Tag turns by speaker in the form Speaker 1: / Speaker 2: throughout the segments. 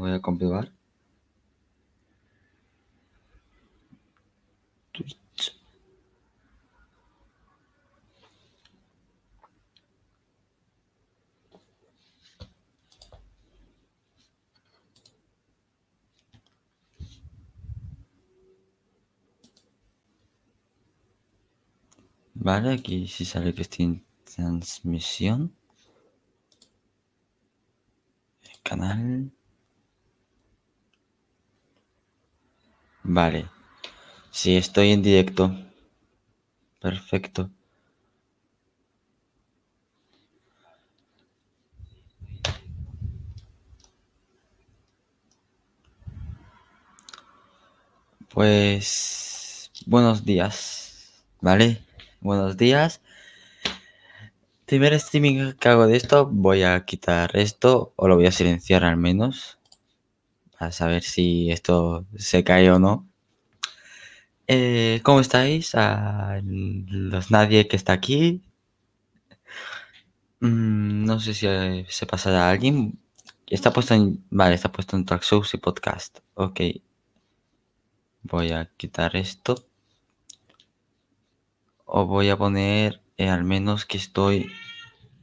Speaker 1: Voy a comprobar. Vale, aquí sí sale que estoy en transmisión. Canal. Vale. Sí, estoy en directo. Perfecto. Pues buenos días, ¿vale? Buenos días. Primer streaming que hago de esto, voy a quitar esto o lo voy a silenciar al menos para saber si esto se cae o no. Eh, ¿Cómo estáis? A los nadie que está aquí. Mm, no sé si eh, se pasará a alguien. Está puesto en. Vale, está puesto en Track Shows y Podcast. Ok. Voy a quitar esto. O voy a poner eh, al menos que estoy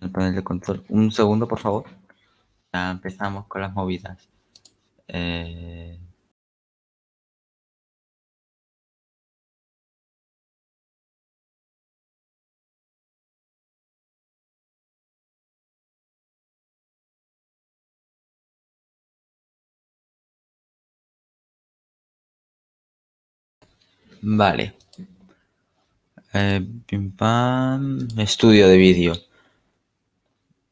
Speaker 1: en el panel de control. Un segundo, por favor. Ya empezamos con las movidas. Eh, Vale. Eh, pim pam. Estudio de vídeo.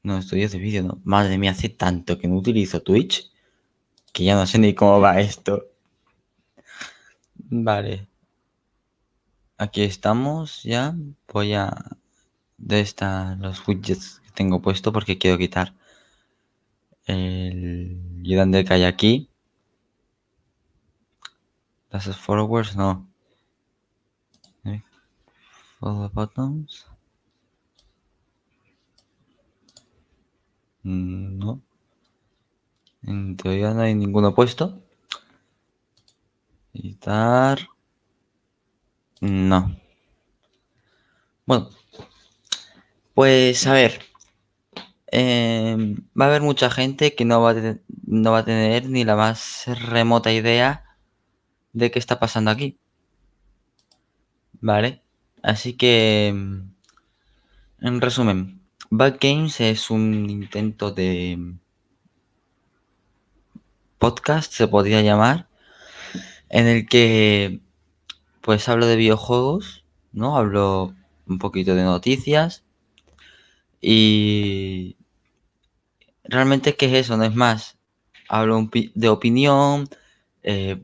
Speaker 1: No, estudio de vídeo no. Madre mía, hace tanto que no utilizo Twitch que ya no sé ni cómo va esto. Vale. Aquí estamos ya. Voy a... De esta, los widgets que tengo puesto porque quiero quitar el ayudante que hay aquí. Las followers, no. Follow buttons. Mm, No. En teoría no hay ninguno puesto. Editar. No. Bueno. Pues a ver. Em, va a haber mucha gente que no va, a no va a tener ni la más remota idea de qué está pasando aquí. Vale. Así que. em, En resumen, Bad Games es un intento de podcast, se podría llamar, en el que pues hablo de videojuegos, ¿no? Hablo un poquito de noticias y realmente qué es eso, no es más. Hablo de opinión, eh,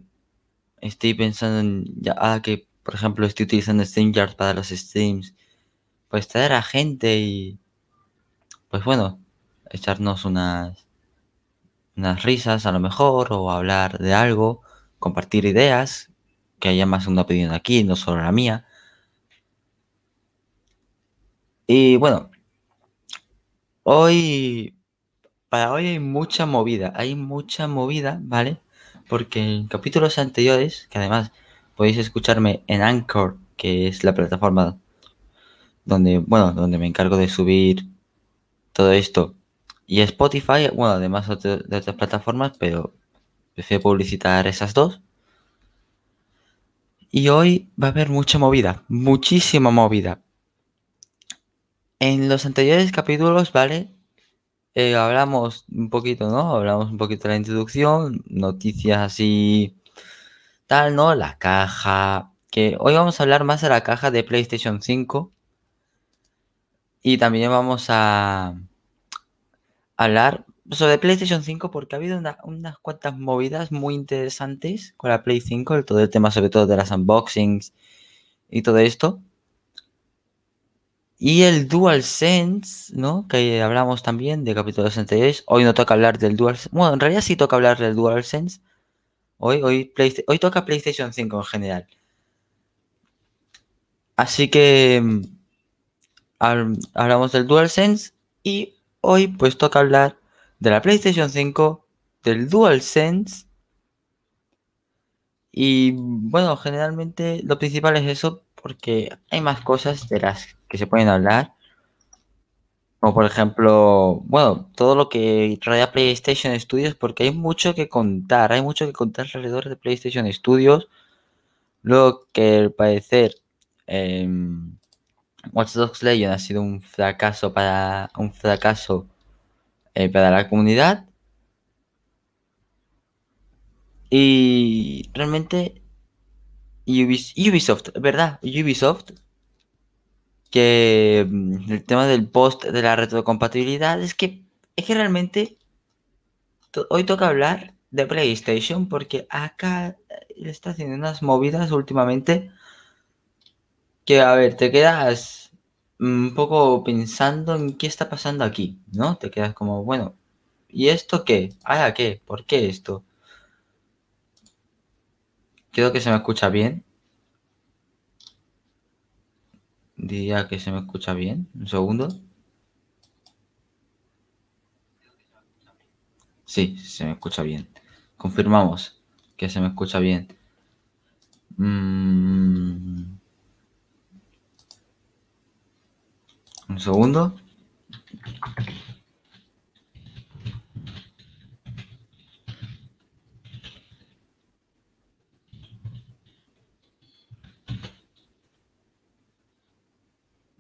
Speaker 1: estoy pensando en, ya ahora que por ejemplo estoy utilizando StreamYard para los streams, pues traer a gente y pues bueno, echarnos unas unas risas a lo mejor, o hablar de algo, compartir ideas, que haya más una opinión aquí, no solo la mía. Y bueno, hoy, para hoy hay mucha movida, hay mucha movida, ¿vale? Porque en capítulos anteriores, que además podéis escucharme en Anchor, que es la plataforma donde, bueno, donde me encargo de subir todo esto, y Spotify, bueno, además de otras plataformas, pero prefiero publicitar esas dos. Y hoy va a haber mucha movida, muchísima movida. En los anteriores capítulos, ¿vale? Eh, hablamos un poquito, ¿no? Hablamos un poquito de la introducción, noticias así, tal, ¿no? La caja, que hoy vamos a hablar más de la caja de PlayStation 5. Y también vamos a hablar sobre PlayStation 5 porque ha habido una- unas cuantas movidas muy interesantes con la Play 5, el- todo el tema sobre todo de las unboxings y todo esto. Y el DualSense, ¿no? Que hablamos también de capítulos anteriores. Hoy no toca hablar del DualSense. Bueno, en realidad sí toca hablar del DualSense. Hoy, hoy, Playsta- hoy toca PlayStation 5 en general. Así que mm, hab- hablamos del DualSense y hoy pues toca hablar de la PlayStation 5 del DualSense. Y bueno, generalmente lo principal es eso, porque hay más cosas de las que se pueden hablar. Como por ejemplo, bueno, todo lo que trae a PlayStation Studios, porque hay mucho que contar, hay mucho que contar alrededor de PlayStation Studios. Luego que al parecer eh, Watch Dogs Legion ha sido un fracaso para un fracaso eh, para la comunidad. Y realmente Ubisoft, ¿verdad? Ubisoft que mm, el tema del post de la retrocompatibilidad es que es que realmente hoy toca hablar de PlayStation porque acá le está haciendo unas movidas últimamente que a ver, te quedas un poco pensando en qué está pasando aquí, ¿no? Te quedas como, bueno, ¿y esto qué? ¿Ah, qué? ¿Por qué esto? Creo que se me escucha bien. Diría que se me escucha bien. Un segundo. Sí, se me escucha bien. Confirmamos que se me escucha bien. Mm. Un segundo.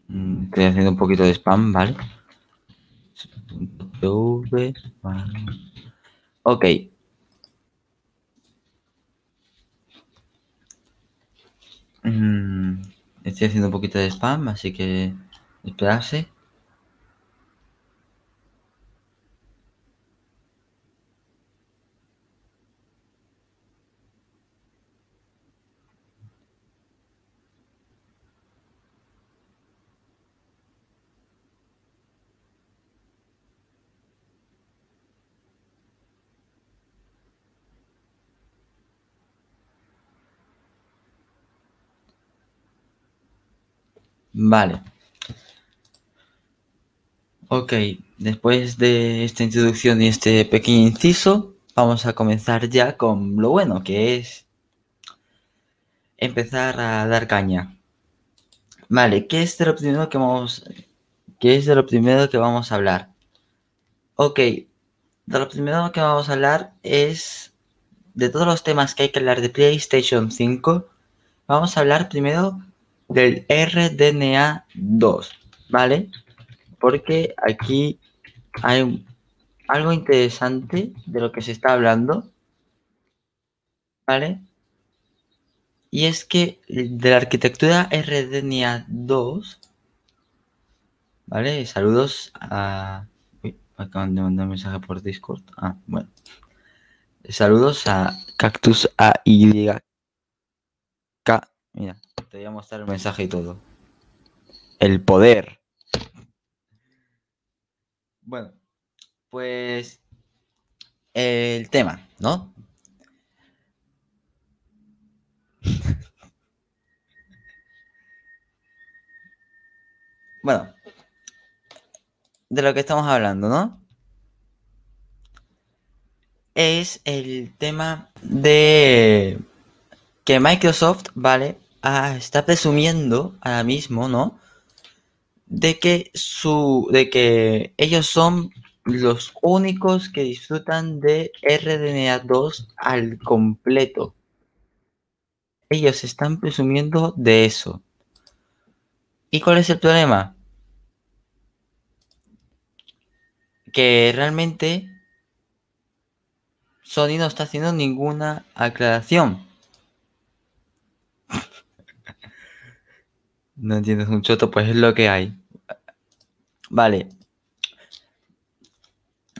Speaker 1: Mm, estoy haciendo un poquito de spam, ¿vale? Ok. Mm, estoy haciendo un poquito de spam, así que esperarse. Vale. Ok, después de esta introducción y este pequeño inciso, vamos a comenzar ya con lo bueno, que es empezar a dar caña. Vale, ¿qué es de lo primero que vamos, qué es de lo primero que vamos a hablar? Ok, de lo primero que vamos a hablar es de todos los temas que hay que hablar de PlayStation 5. Vamos a hablar primero del RDNA 2, ¿vale? Porque aquí hay algo interesante de lo que se está hablando, ¿vale? Y es que de la arquitectura RDNA 2, ¿vale? Saludos a... Uy, acaban de mandar un mensaje por Discord. Ah, bueno. Saludos a Cactus AYK. Mira, te voy a mostrar el mensaje y todo. El poder. Bueno, pues el tema, ¿no? bueno, de lo que estamos hablando, ¿no? Es el tema de que Microsoft, ¿vale? Ah, está presumiendo ahora mismo, ¿no? De que su. de que ellos son los únicos que disfrutan de RDNA2 al completo. Ellos están presumiendo de eso. ¿Y cuál es el problema? Que realmente Sony no está haciendo ninguna aclaración. No entiendes un choto, pues es lo que hay. Vale.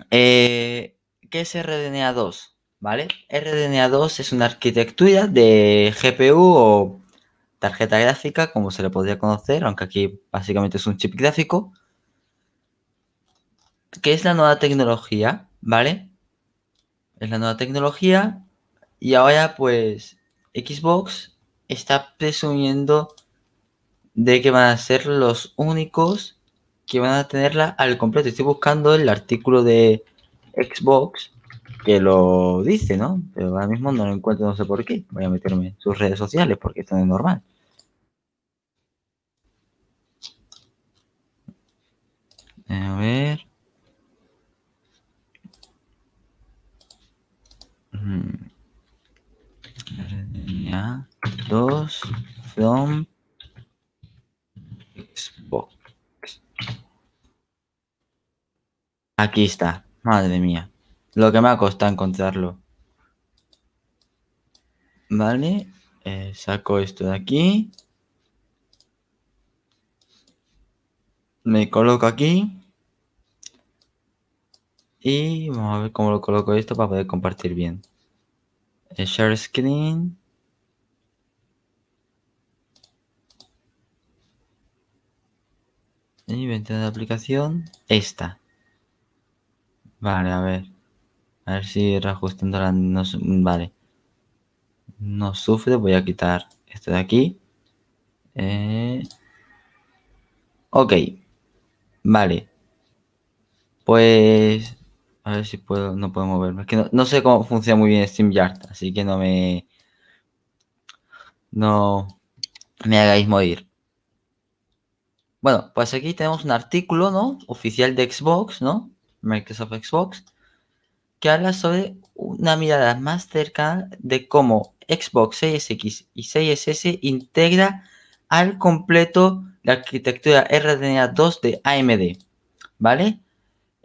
Speaker 1: Eh, ¿Qué es RDNA 2? ¿Vale? RDNA 2 es una arquitectura de GPU o tarjeta gráfica, como se le podría conocer, aunque aquí básicamente es un chip gráfico, que es la nueva tecnología, ¿vale? Es la nueva tecnología y ahora pues Xbox está presumiendo de que van a ser los únicos que van a tenerla al completo. Estoy buscando el artículo de Xbox que lo dice, ¿no? Pero ahora mismo no lo encuentro, no sé por qué. Voy a meterme en sus redes sociales porque esto no es normal. A ver. Mm. Ya. Dos from Aquí está. Madre mía. Lo que me ha costado encontrarlo. Vale. Eh, saco esto de aquí. Me coloco aquí. Y vamos a ver cómo lo coloco esto para poder compartir bien. Eh, share screen. Y ventana de aplicación. Esta. Vale, a ver. A ver si reajustando la... No, vale. No sufre. Voy a quitar esto de aquí. Eh, ok. Vale. Pues... A ver si puedo... No puedo moverme. Que no, sé cómo funciona muy bien StreamYard. Así que no me... No me hagáis morir. Bueno, pues aquí tenemos un artículo, ¿no? Oficial de Xbox, ¿no? Microsoft Xbox, que habla sobre una mirada más cercana de cómo Xbox Series X y Series S integra al completo la arquitectura RDNA 2 de AMD, ¿vale?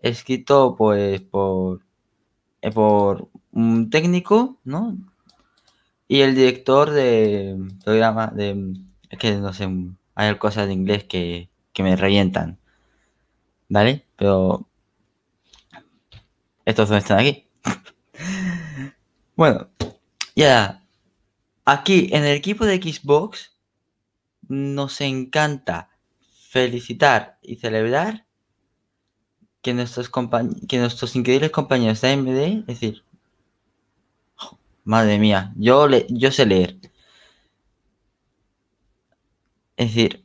Speaker 1: Escrito pues por, eh, por un técnico, ¿no? Y el director de programa de... Es que no sé, hay cosas de inglés que, que me revientan, ¿vale? Pero estos dos están aquí. bueno, ya. Aquí en el equipo de Xbox nos encanta felicitar y celebrar que nuestros, que nuestros increíbles compañeros de AMD, es decir, madre mía, yo, le yo sé leer. Es decir,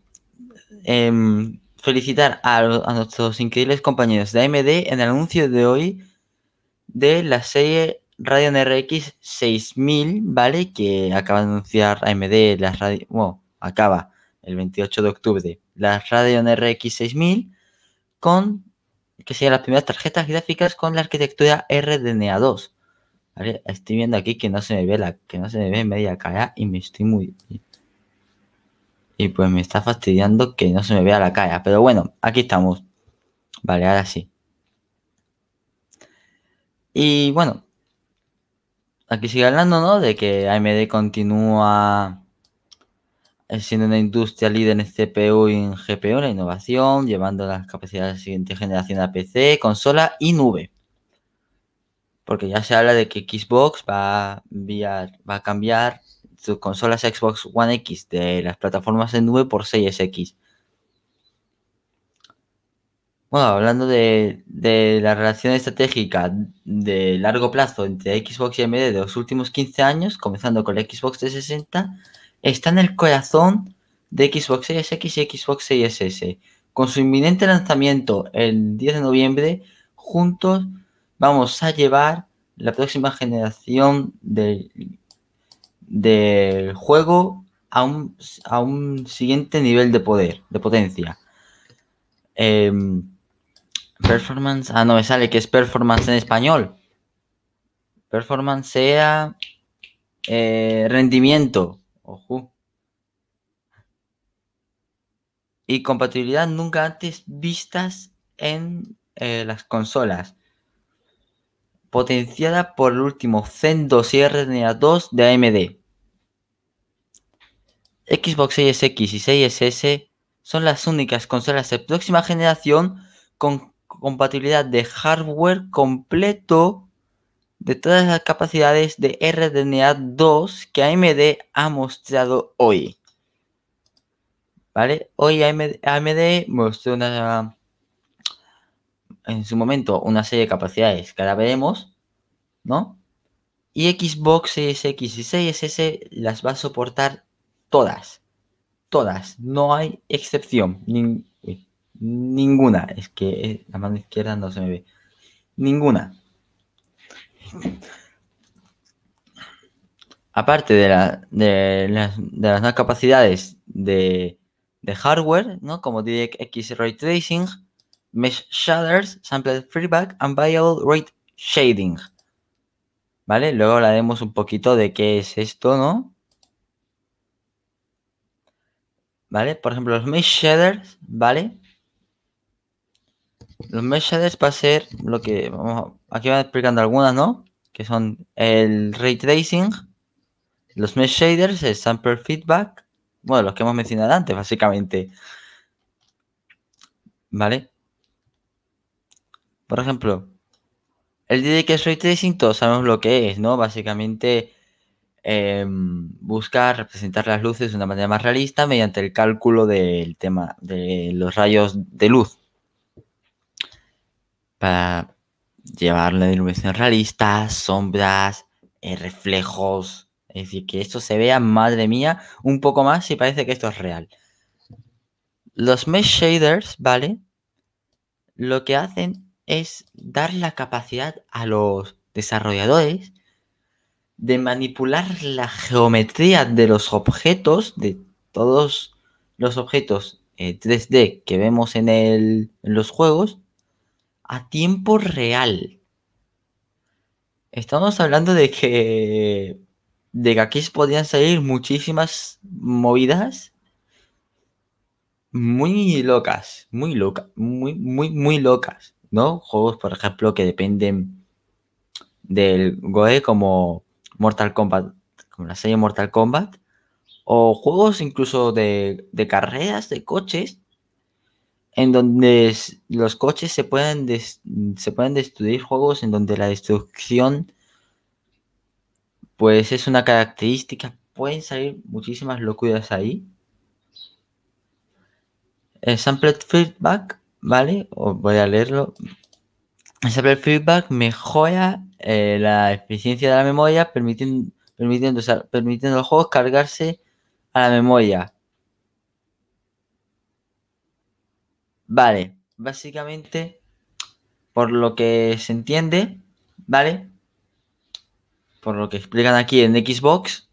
Speaker 1: em, felicitar a, nuestros increíbles compañeros de AMD en el anuncio de hoy de la serie Radeon RX 6000, ¿vale? Que acaba de anunciar AMD, las radio, bueno, acaba el 28 de octubre, la Radeon RX 6000 con, que sean las primeras tarjetas gráficas con la arquitectura RDNA 2. ¿Vale? Estoy viendo aquí que no se me ve la, que no se me ve media cara y me estoy muy... Y pues me está fastidiando que no se me vea la cara. Pero bueno, aquí estamos. Vale, ahora sí. Y bueno, aquí sigue hablando, ¿no? De que AMD continúa siendo una industria líder en CPU y en GPU, la innovación, llevando las capacidades de la siguiente generación a PC, consola y nube. Porque ya se habla de que Xbox va a, va a cambiar sus consolas Xbox One X de las plataformas de nube por 6X. Bueno, hablando de, la relación estratégica de largo plazo entre Xbox y AMD de los últimos 15 años, comenzando con la Xbox 360, está en el corazón de Xbox Series X y Xbox Series S. Con su inminente lanzamiento el 10 de noviembre, juntos vamos a llevar la próxima generación del, juego a un, a un, siguiente nivel de poder, de potencia. Em, Performance. Ah, no me sale que es performance en español. Performance sea eh, rendimiento. Ojo. Y compatibilidad nunca antes vistas en eh, las consolas. Potenciada por el último Zen 2 y RDNA 2 de AMD. Xbox Series X y Series S son las únicas consolas de próxima generación con compatibilidad de hardware completo de todas las capacidades de RDNA 2 que AMD ha mostrado hoy. ¿Vale? Hoy AMD, mostró una, en su momento una serie de capacidades que ahora veremos, ¿no? Y Xbox Series X y Series S las va a soportar todas. Todas. No hay excepción. Ninguna. Es que la mano izquierda no se me ve. Ninguna. aparte de, de, las, de las nuevas capacidades de, de hardware, ¿no? Como DirectX Ray Tracing, Mesh Shaders, Sampled Feedback and Variable Rate Shading. ¿Vale? Luego hablaremos un poquito de qué es esto, ¿no? ¿Vale? Por ejemplo, los Mesh Shaders, ¿vale? Los Mesh Shaders va a ser lo que... Vamos, aquí van explicando algunas, ¿no? Que son el Ray Tracing, los Mesh Shaders, el Sample Feedback, bueno, los que hemos mencionado antes, básicamente. ¿Vale? Por ejemplo, el DDK Ray Tracing, todos sabemos lo que es, ¿no? Básicamente em, buscar representar las luces de una manera más realista mediante el cálculo del tema de los rayos de luz. Para llevar la iluminación realista, sombras, eh, reflejos. Es decir, que esto se vea, madre mía, un poco más y parece que esto es real. Los mesh shaders, ¿vale? Lo que hacen es dar la capacidad a los desarrolladores de manipular la geometría de los objetos, de todos los objetos 3D eh, que vemos en los juegos, a tiempo real. Estamos hablando de que de que aquí podrían salir muchísimas movidas muy locas, muy locas, muy, muy, muy locas. ¿no? Juegos, por ejemplo, que dependen del GOE como Mortal Kombat, como la serie Mortal Kombat, o juegos incluso de, carreras, de coches, en donde los coches se pueden, se pueden destruir, juegos en donde la destrucción pues es una característica, pueden salir muchísimas locuras ahí. El sampled feedback ¿vale? Os voy a leerlo. Saber feedback mejora eh, la eficiencia de la memoria, permitiendo, permitiendo, permitiendo los juegos cargarse a la memoria. Vale, básicamente, por lo que se entiende, ¿vale? Por lo que explican aquí en Xbox,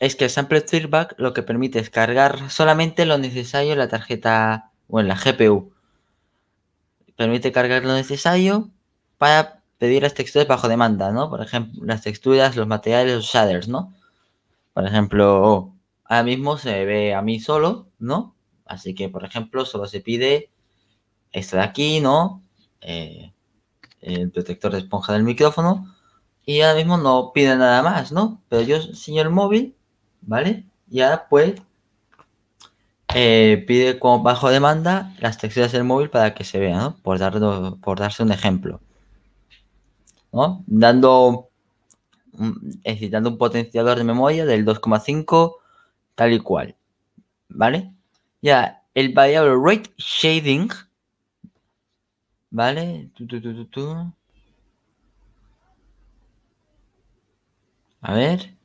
Speaker 1: es que el sample feedback lo que permite es cargar solamente lo necesario en la tarjeta o en la GPU permite cargar lo necesario para pedir las texturas bajo demanda, ¿no? Por ejemplo, las texturas, los materiales, los shaders, ¿no? Por ejemplo, ahora mismo se ve a mí solo, ¿no? Así que, por ejemplo, solo se pide esto de aquí, ¿no? Eh, el protector de esponja del micrófono. Y ahora mismo no pide nada más, ¿no? Pero yo enseño el móvil, ¿vale? Y ahora pues eh, pide como bajo demanda las texturas del móvil para que se vea, ¿no? Por, por darse un ejemplo. ¿no? Dando, es un potenciador de memoria del 2,5 tal y cual. ¿Vale? Ya, el variable rate shading. ¿Vale? A ver.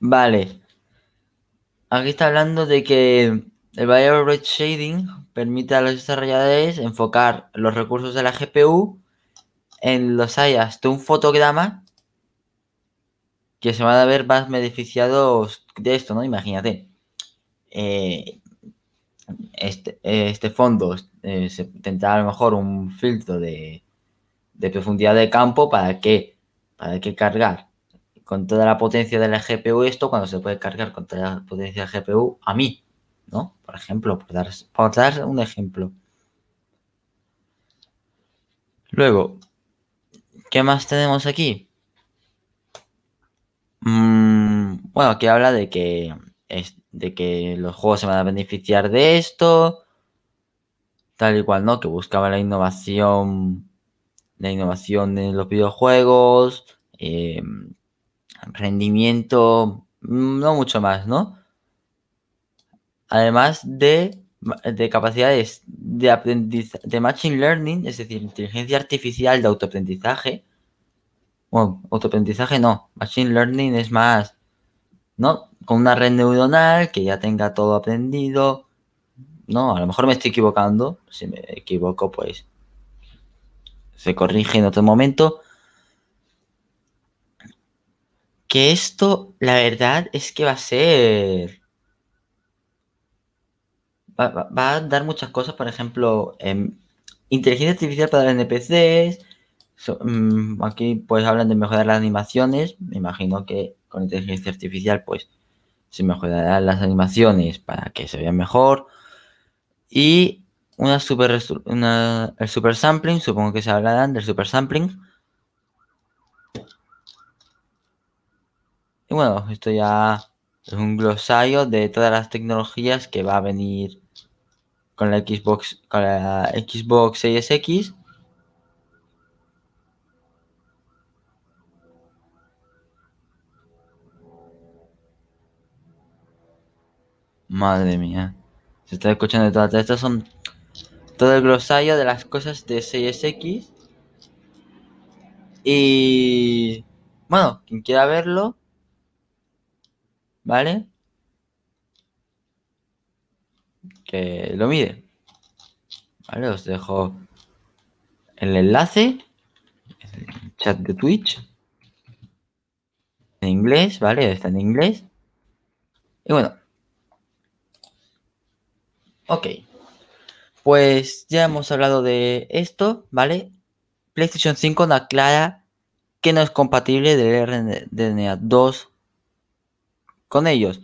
Speaker 1: Vale. Aquí está hablando de que el Variable Rate Shading permite a los desarrolladores enfocar los recursos de la GPU en los áreas de un fotograma que se van a ver más beneficiados de esto, ¿no? Imagínate. Eh, este, este, fondo eh, se tendrá a lo mejor un filtro de, de profundidad de campo para que para cargar con toda la potencia de la GPU esto cuando se puede cargar con toda la potencia de la GPU a mí, ¿no? Por ejemplo, por dar, por dar un ejemplo. Luego, ¿qué más tenemos aquí? Mm, bueno, aquí habla de que, de que los juegos se van a beneficiar de esto, tal y cual, ¿no? Que buscaba la innovación, la innovación en los videojuegos, eh, rendimiento, mm, no mucho más, ¿no? Además de, de capacidades de, aprendizaje, de Machine Learning, es decir, inteligencia artificial de autoaprendizaje. Bueno, autoaprendizaje no, Machine Learning es más, ¿no? Con una red neuronal que ya tenga todo aprendido. No, a lo mejor me estoy equivocando. Si me equivoco, pues se corrige en otro momento. Que esto, la verdad, es que va a ser. Va, a dar muchas cosas, por ejemplo, em, inteligencia artificial para NPCs. Mm, aquí pues hablan de mejorar las animaciones. Me imagino que con inteligencia artificial pues se mejorarán las animaciones para que se vean mejor. Y una super, una, el super sampling, supongo que se hablarán del super sampling. Y bueno, esto ya es un glosario de todas las tecnologías que va a venir con la Xbox, con la Xbox Series X. Madre mía. Se está escuchando todo. Estos son todo el glosario de las cosas de Series X. Y bueno, quien quiera verlo, ¿vale? Que lo mire. Vale, os dejo el enlace, el chat de Twitch, en inglés, ¿vale? Está en inglés. Y bueno. Ok. Pues ya hemos hablado de esto, ¿vale? PlayStation 5 no aclara que no es compatible del RDNA 2 con ellos.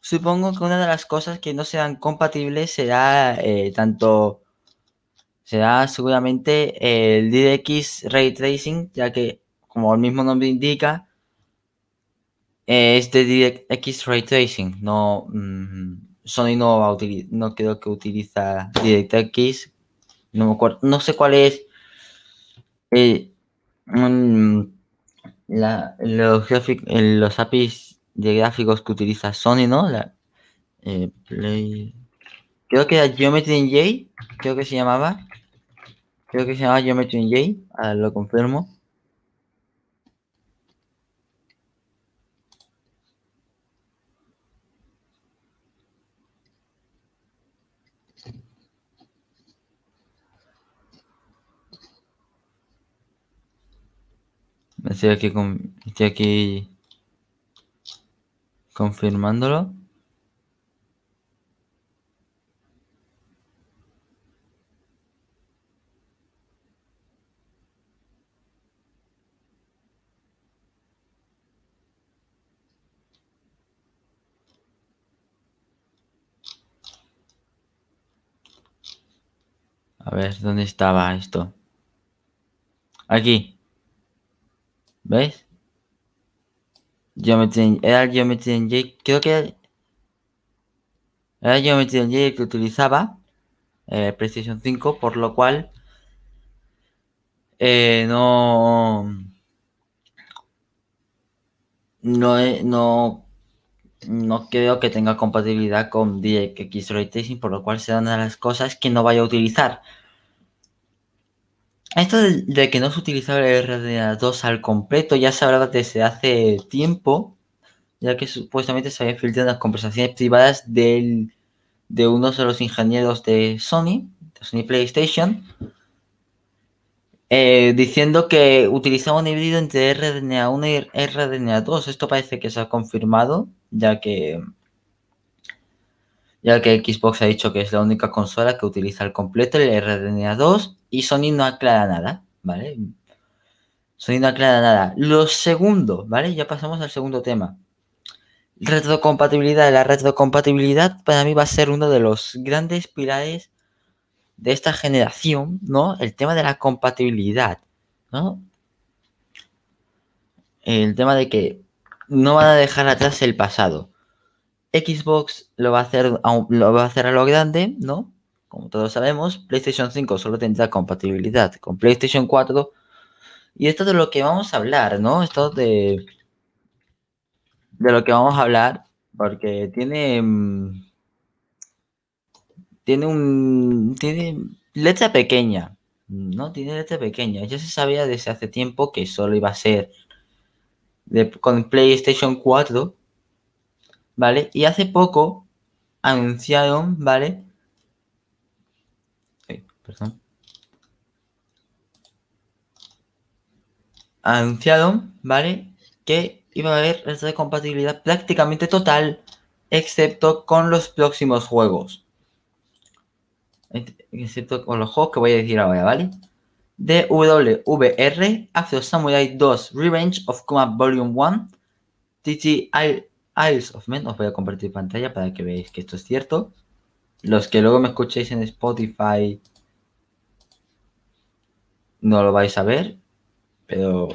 Speaker 1: Supongo que una de las cosas que no sean compatibles será eh, tanto será seguramente el DirectX Ray Tracing, ya que como el mismo nombre indica es de DirectX Ray Tracing, no mm, Sony no va a no creo que utiliza DirectX, no me acuerdo, no sé cuál es eh, los, los APIs de gráficos que utiliza Sony, ¿no? La, eh, Creo que era Geometry J, creo que se llamaba. Creo que se llamaba Geometry J, ahora lo confirmo. Estoy aquí, con, estoy aquí confirmándolo. A ver, ¿dónde estaba esto? Aquí. Geometry, era el Geometry en J. Creo que era el Geometry en J el que utilizaba eh, PlayStation 5, por lo cual eh, no, no, no, no creo que tenga compatibilidad con DXX Ray Tracing, por lo cual será una de las cosas que no vaya a utilizar. Esto de, que no se utilizaba el RDNA2 al completo ya se hablaba desde hace tiempo, ya que supuestamente se habían filtrado las conversaciones privadas de uno de los ingenieros de Sony, de Sony PlayStation, eh, diciendo que utilizaba un híbrido entre RDNA1 y RDNA2. Esto parece que se ha confirmado, ya que ya que Xbox ha dicho que es la única consola que utiliza al completo el RDNA2 y Sony no aclara nada, ¿vale? Sony no aclara nada. Lo segundo, ¿vale? Ya pasamos al segundo tema. Retrocompatibilidad. La retrocompatibilidad para mí va a ser uno de los grandes pilares de esta generación, ¿no? El tema de la compatibilidad, ¿no? El tema de que no van a dejar atrás el pasado. Xbox lo va a hacer a, lo va a, hacer a lo grande, ¿no? Como todos sabemos, PlayStation 5 solo tendrá compatibilidad con PlayStation 4. Y esto de lo que vamos a hablar, ¿no? Esto de, de lo que vamos a hablar, porque tiene... Mm, tiene un... Tiene letra pequeña, ¿no? Tiene letra pequeña. Ya se sabía desde hace tiempo que solo iba a ser con PlayStation 4 ¿vale? Y hace poco anunciaron, ¿vale? perdón. anunciaron, ¿vale? Que iba a haber compatibilidad prácticamente total, excepto con los próximos juegos. Excepto con los juegos que voy a decir ahora, ¿vale? DWVR, After Samurai 2 Revenge of Combat Volume 1, TT Isles of Men, os voy a compartir pantalla para que veáis que esto es cierto. Los que luego me escuchéis en Spotify no lo vais a ver, pero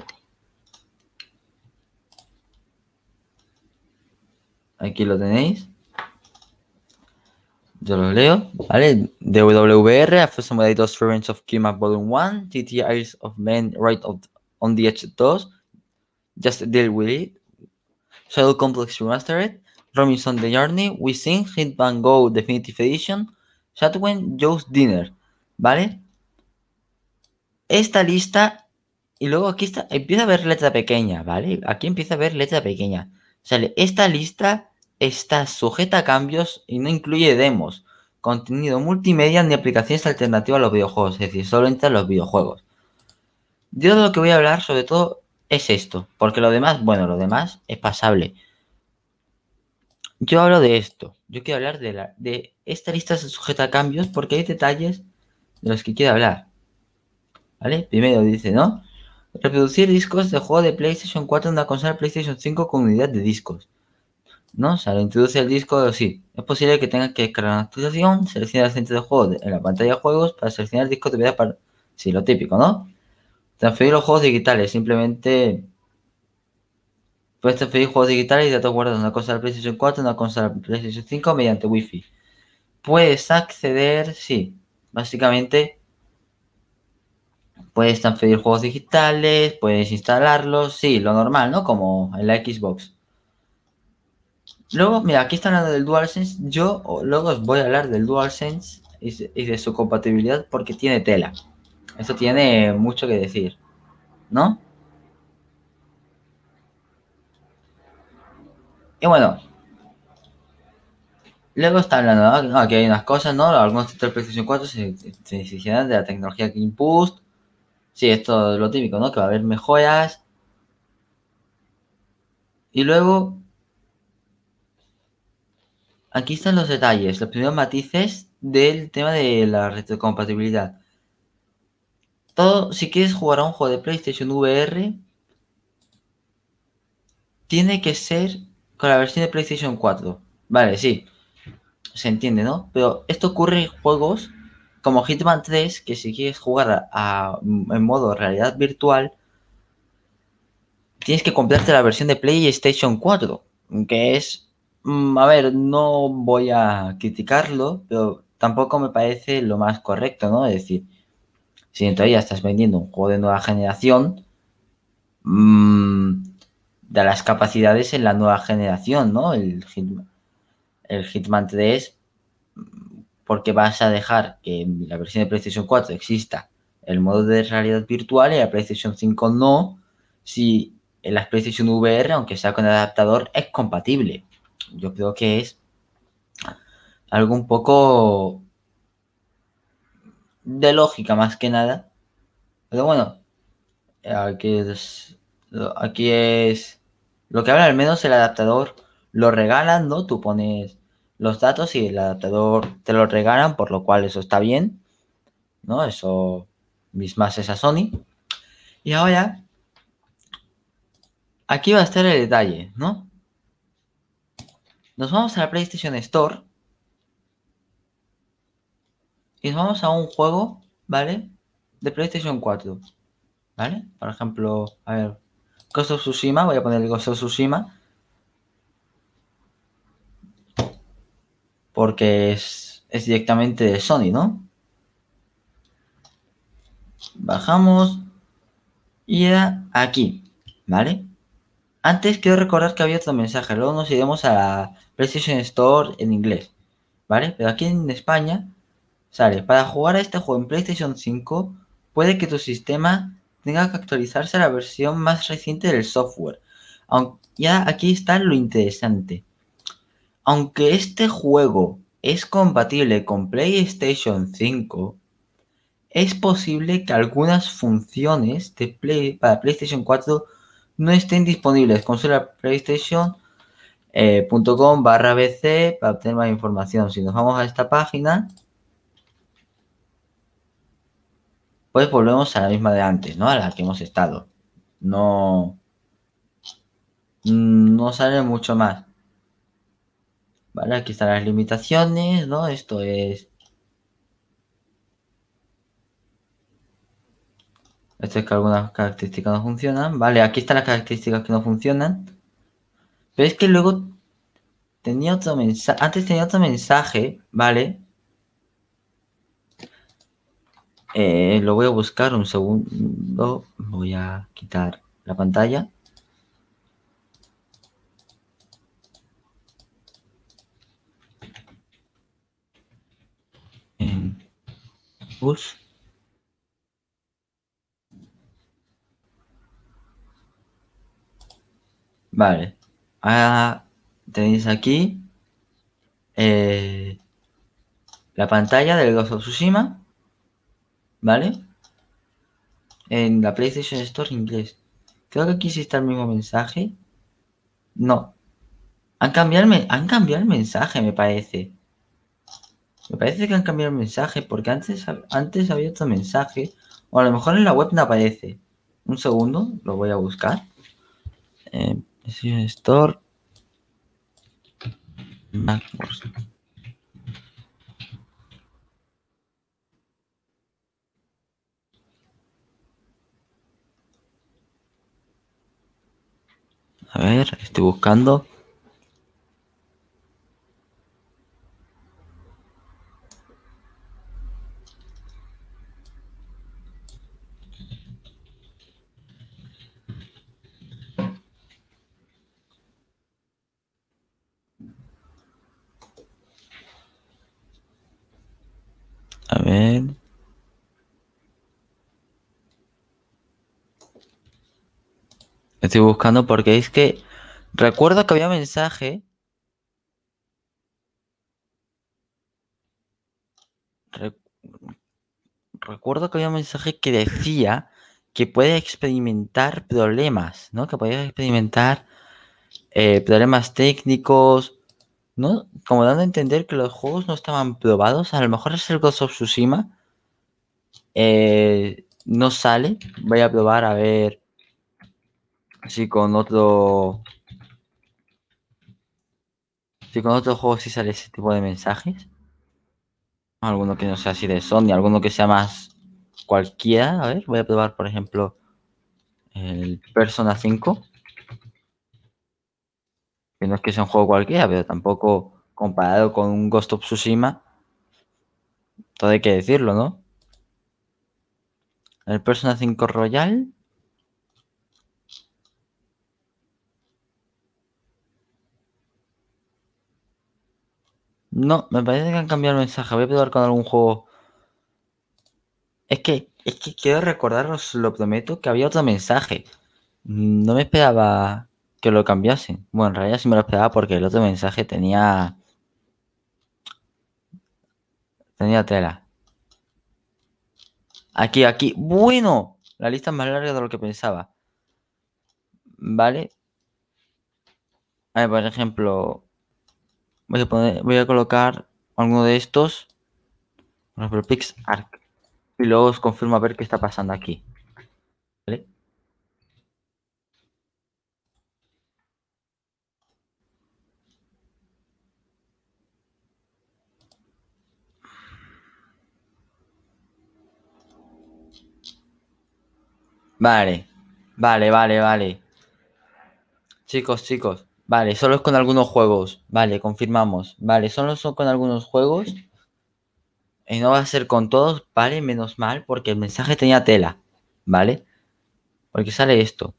Speaker 1: aquí lo tenéis. Yo lo leo, ¿vale? DWR, After 2 Revenge of Combat Volume 1, TT Isles of Men Right on the Edge 2, Just Deal With It, Shadow Complex Remastered, Robinson The Journey, We Sing, Hitman Go Definitive Edition, Shadwen, Joe's Dinner, ¿vale? Esta lista, y luego aquí está, empieza a ver letra pequeña, ¿vale? Aquí empieza a ver letra pequeña. Sale, esta lista está sujeta a cambios y no incluye demos, contenido multimedia ni aplicaciones alternativas a los videojuegos, es decir, solo entran los videojuegos. Yo de lo que voy a hablar sobre todo es esto, porque lo demás, bueno, lo demás es pasable. Yo hablo de esto, yo quiero hablar de, la, de esta lista sujeta a cambios porque hay detalles de los que quiero hablar. ¿Vale? Primero dice, ¿no? Reproducir discos de juego de PlayStation 4 en una consola PlayStation 5 con unidad de discos. ¿No? O sea, introduce el disco, sí. Es posible que tenga que descargar una actualización, seleccionar el centro de juego en la pantalla de juegos para seleccionar el disco de vida para... Sí, lo típico, ¿no? Transferir los juegos digitales, simplemente puedes transferir juegos digitales y datos guardados una consola PlayStation 4 en una consola PlayStation 5 mediante Wi-Fi. Puedes acceder, sí, básicamente puedes transferir juegos digitales, puedes instalarlos, sí, lo normal, ¿no? Como en la Xbox. Luego, mira, aquí está hablando del DualSense. Yo luego os voy a hablar del DualSense y de su compatibilidad porque tiene tela. Eso tiene mucho que decir, ¿no? Y bueno, luego está hablando, ¿no? aquí hay unas cosas, ¿no? Algunos títulos de PlayStation 4 se, se, de la tecnología Game Boost. Sí, esto es lo típico, ¿no? Que va a haber mejoras. Y luego, aquí están los detalles, los primeros matices del tema de la retrocompatibilidad todo, si quieres jugar a un juego de PlayStation VR, tiene que ser con la versión de PlayStation 4. Vale, sí. Se entiende, ¿no? Pero esto ocurre en juegos como Hitman 3, que si quieres jugar en modo realidad virtual, tienes que comprarte la versión de PlayStation 4. Que es... Mm, a ver, no voy a criticarlo, pero tampoco me parece lo más correcto, ¿no? Es decir, si teoría estás vendiendo un juego de nueva generación, mmm, da las capacidades en la nueva generación, ¿no? El Hitman, el Hitman 3, porque vas a dejar que en la versión de PlayStation 4 exista el modo de realidad virtual y la PlayStation 5 no, si en las PlayStation VR, aunque sea con el adaptador, es compatible. Yo creo que es algo un poco de lógica más que nada. Pero bueno, aquí es, es lo que habla al menos el adaptador lo regalan, ¿no? Tú pones los datos y el adaptador te lo regalan, por lo cual eso está bien, ¿no? Eso mismas es a Sony. Y ahora, aquí va a estar el detalle, ¿no? Nos vamos a la PlayStation Store y nos vamos a un juego, ¿vale? De PlayStation 4, ¿vale? Por ejemplo, a ver, Ghost of Tsushima, voy a poner el Ghost of Tsushima. Porque es, es directamente de Sony, ¿no? Bajamos y era aquí, ¿vale? Antes quiero recordar que había otro mensaje, luego nos iremos a la PlayStation Store en inglés, ¿vale? Pero aquí en España Para jugar a este juego en PlayStation 5, puede que tu sistema tenga que actualizarse a la versión más reciente del software. Aunque ya aquí está lo interesante. Aunque este juego es compatible con PlayStation 5, es posible que algunas funciones de Play, para PlayStation 4 no estén disponibles. Consola PlayStation.com eh, barra BC para obtener más información. Si nos vamos a esta página, pues volvemos a la misma de antes, ¿no? A la que hemos estado. No, no sale mucho más. Vale, aquí están las limitaciones, ¿no? Esto es Esto es que algunas características no funcionan. Vale, aquí están las características que no funcionan. Pero es que luego tenía otro mensaje. Antes tenía otro mensaje, ¿vale? Eh, lo voy a buscar un segundo. Voy a quitar la pantalla. En push. Vale. Ahora tenéis aquí eh, la pantalla del Ghost of Tsushima. ¿Vale? En la PlayStation Store inglés. Creo que aquí sí está el mismo mensaje. No. Han cambiado han cambiado el mensaje, me parece. Me parece que han cambiado el mensaje porque antes, antes había otro mensaje. O a lo mejor en la web no aparece. Un segundo, lo voy a buscar. Eh, Store. MacBooks. A ver, estoy buscando. A ver. Estoy buscando porque es que recuerdo que había mensaje. recuerdo que había un mensaje que decía que puede experimentar problemas, ¿no? Que puede experimentar eh, problemas técnicos, ¿no? Como dando a entender que los juegos no estaban probados. A lo mejor es el Ghost of Tsushima. Eh, no sale. Voy a probar a ver si con otro. Si con otro juego sí sale ese tipo de mensajes. Alguno que no sea así de Sony, alguno que sea más cualquiera. A ver, voy a probar, por ejemplo, el Persona 5 que no es que sea un juego cualquiera, pero tampoco comparado con un Ghost of Tsushima, todo hay que decirlo, ¿no? El Persona 5 Royal. No, me parece que han cambiado el mensaje. Voy a probar con algún juego. Es que, es que quiero recordaros, lo prometo, que había otro mensaje. No me esperaba que lo cambiasen. Bueno, en realidad sí me lo esperaba porque el otro mensaje tenía. Tenía tela. Aquí, aquí. Bueno, la lista es más larga de lo que pensaba. Vale. A ver, por ejemplo, voy a, poner, voy a colocar alguno de estos. Por ejemplo. Y luego os confirmo a ver qué está pasando aquí. Vale, vale, vale, vale. Chicos, chicos, vale, solo es con algunos juegos. Vale, confirmamos. Vale, solo son con algunos juegos. Y no va a ser con todos, vale, menos mal, porque el mensaje tenía tela, ¿vale? Porque sale esto.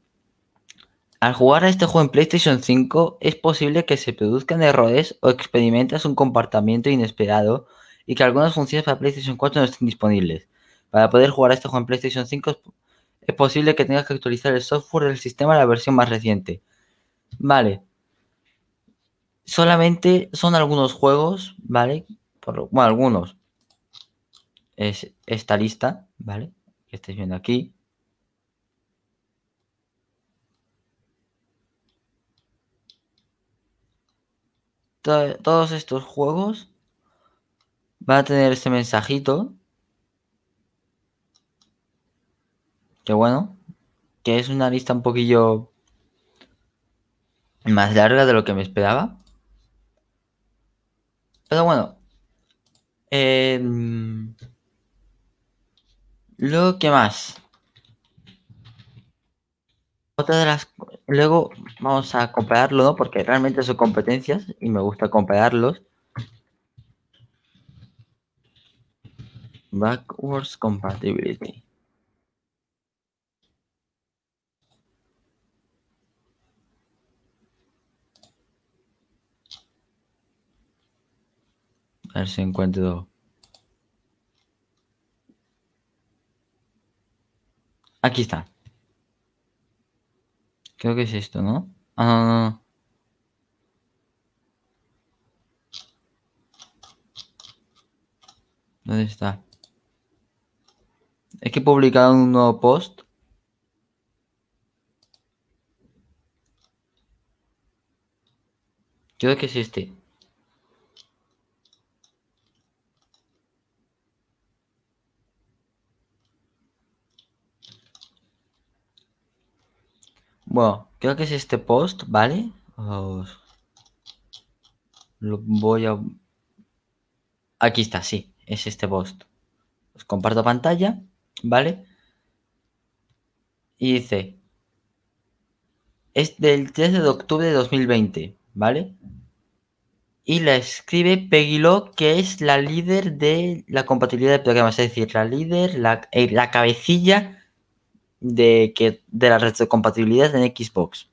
Speaker 1: Al jugar a este juego en PlayStation 5 es posible que se produzcan errores o experimentas un comportamiento inesperado y que algunas funciones para PlayStation 4 no estén disponibles. Para poder jugar a este juego en PlayStation 5 es posible que tengas que actualizar el software del sistema a la versión más reciente. Vale. Solamente son algunos juegos, ¿vale? bueno, algunos. es esta lista, ¿vale? Que estáis viendo aquí. todos estos juegos van a tener este mensajito. Que bueno, que es una lista un poquillo más larga de lo que me esperaba. Pero bueno. Eh, luego, ¿qué más? Otra de las... Luego vamos a compararlo, ¿no? Porque realmente son competencias y me gusta compararlos. Backwards compatibility. A ver si encuentro. Aquí está. Creo que es esto, ¿no? Ah, no, no, no. ¿Dónde está? Es que he publicado un nuevo post. Creo que es este. Bueno, creo que es este post, ¿vale? Lo voy a... Aquí está, sí, es este post. Os comparto pantalla, ¿vale? Y dice... Es del 13 de octubre de 2020, ¿vale? Y la escribe Peggy que es la líder de la compatibilidad de programas, es decir, la líder, la, eh, la cabecilla de, que, de la retrocompatibilidad en Xbox.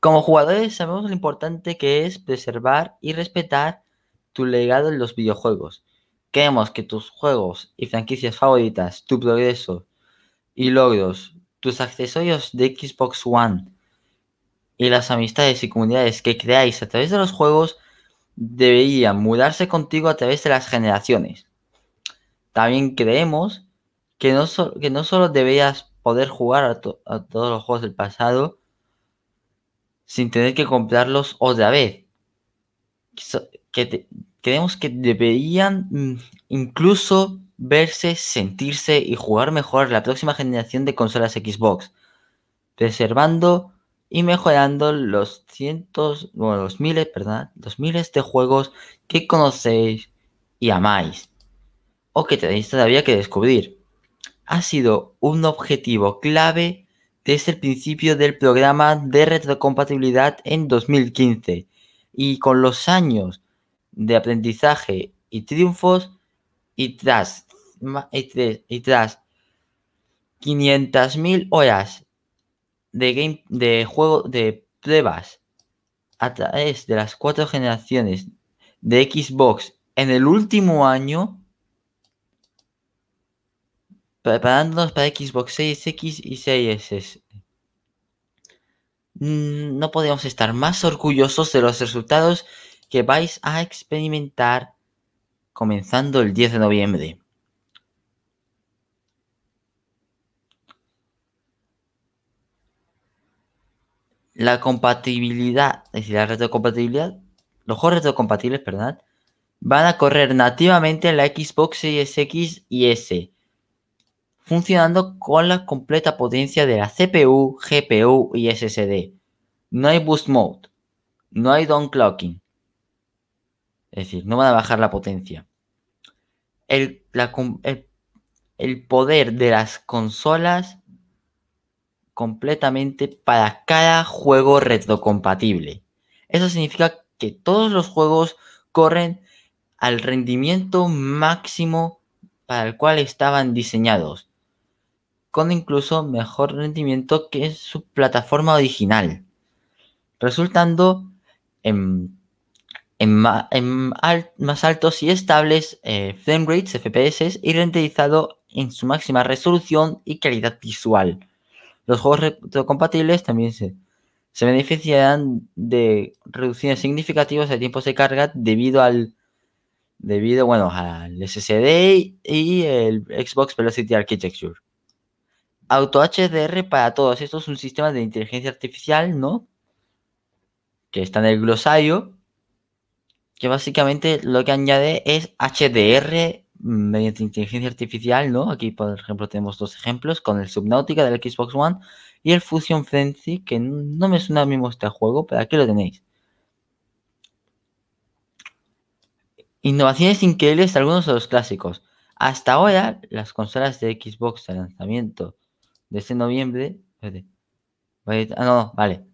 Speaker 1: Como jugadores sabemos lo importante que es preservar y respetar tu legado en los videojuegos. Queremos que tus juegos y franquicias favoritas, tu progreso y logros, tus accesorios de Xbox One y las amistades y comunidades que creáis a través de los juegos deberían mudarse contigo a través de las generaciones. También creemos que no, que no solo deberías poder jugar a, todos los juegos del pasado sin tener que comprarlos otra vez. Que creemos que deberían incluso verse, sentirse y jugar mejor la próxima generación de consolas Xbox, preservando y mejorando los cientos, bueno, los miles, perdón, los miles de juegos que conocéis y amáis, o que tenéis todavía que descubrir ha sido un objetivo clave desde el principio del programa de retrocompatibilidad en 2015 y con los años de aprendizaje y triunfos y tras, y tras 500.000 horas de, game, de juego de pruebas a través de las cuatro generaciones de Xbox en el último año, preparándonos para Xbox 6X y 6S. Mm, no podemos estar más orgullosos de los resultados que vais a experimentar comenzando el 10 de noviembre. La compatibilidad, es decir, la retrocompatibilidad, los juegos retrocompatibles, perdón, van a correr nativamente en la Xbox Series X y S funcionando con la completa potencia de la CPU, GPU y SSD. No hay boost mode, no hay downclocking. Es decir, no van a bajar la potencia. El, el poder de las consolas completamente para cada juego retrocompatible. Eso significa que todos los juegos corren al rendimiento máximo para el cual estaban diseñados con incluso mejor rendimiento que su plataforma original, resultando en, más altos y estables eh, frame rates, FPS y renderizado en su máxima resolución y calidad visual. Los juegos retrocompatibles también se, se beneficiarán de reducciones significativas de tiempos de carga debido al debido, bueno, al SSD y el Xbox Velocity Architecture. Auto HDR para todos. Esto es un sistema de inteligencia artificial, ¿no? Que está en el glosario. Que básicamente lo que añade es HDR mediante inteligencia artificial, ¿no? Aquí, por ejemplo, tenemos dos ejemplos con el Subnautica del Xbox One y el Fusion Frenzy, que no me suena mismo este juego, pero aquí lo tenéis. Innovaciones increíbles algunos de los clásicos. Hasta ahora, las consolas de Xbox de lanzamiento de este noviembre. Ah, no, vale.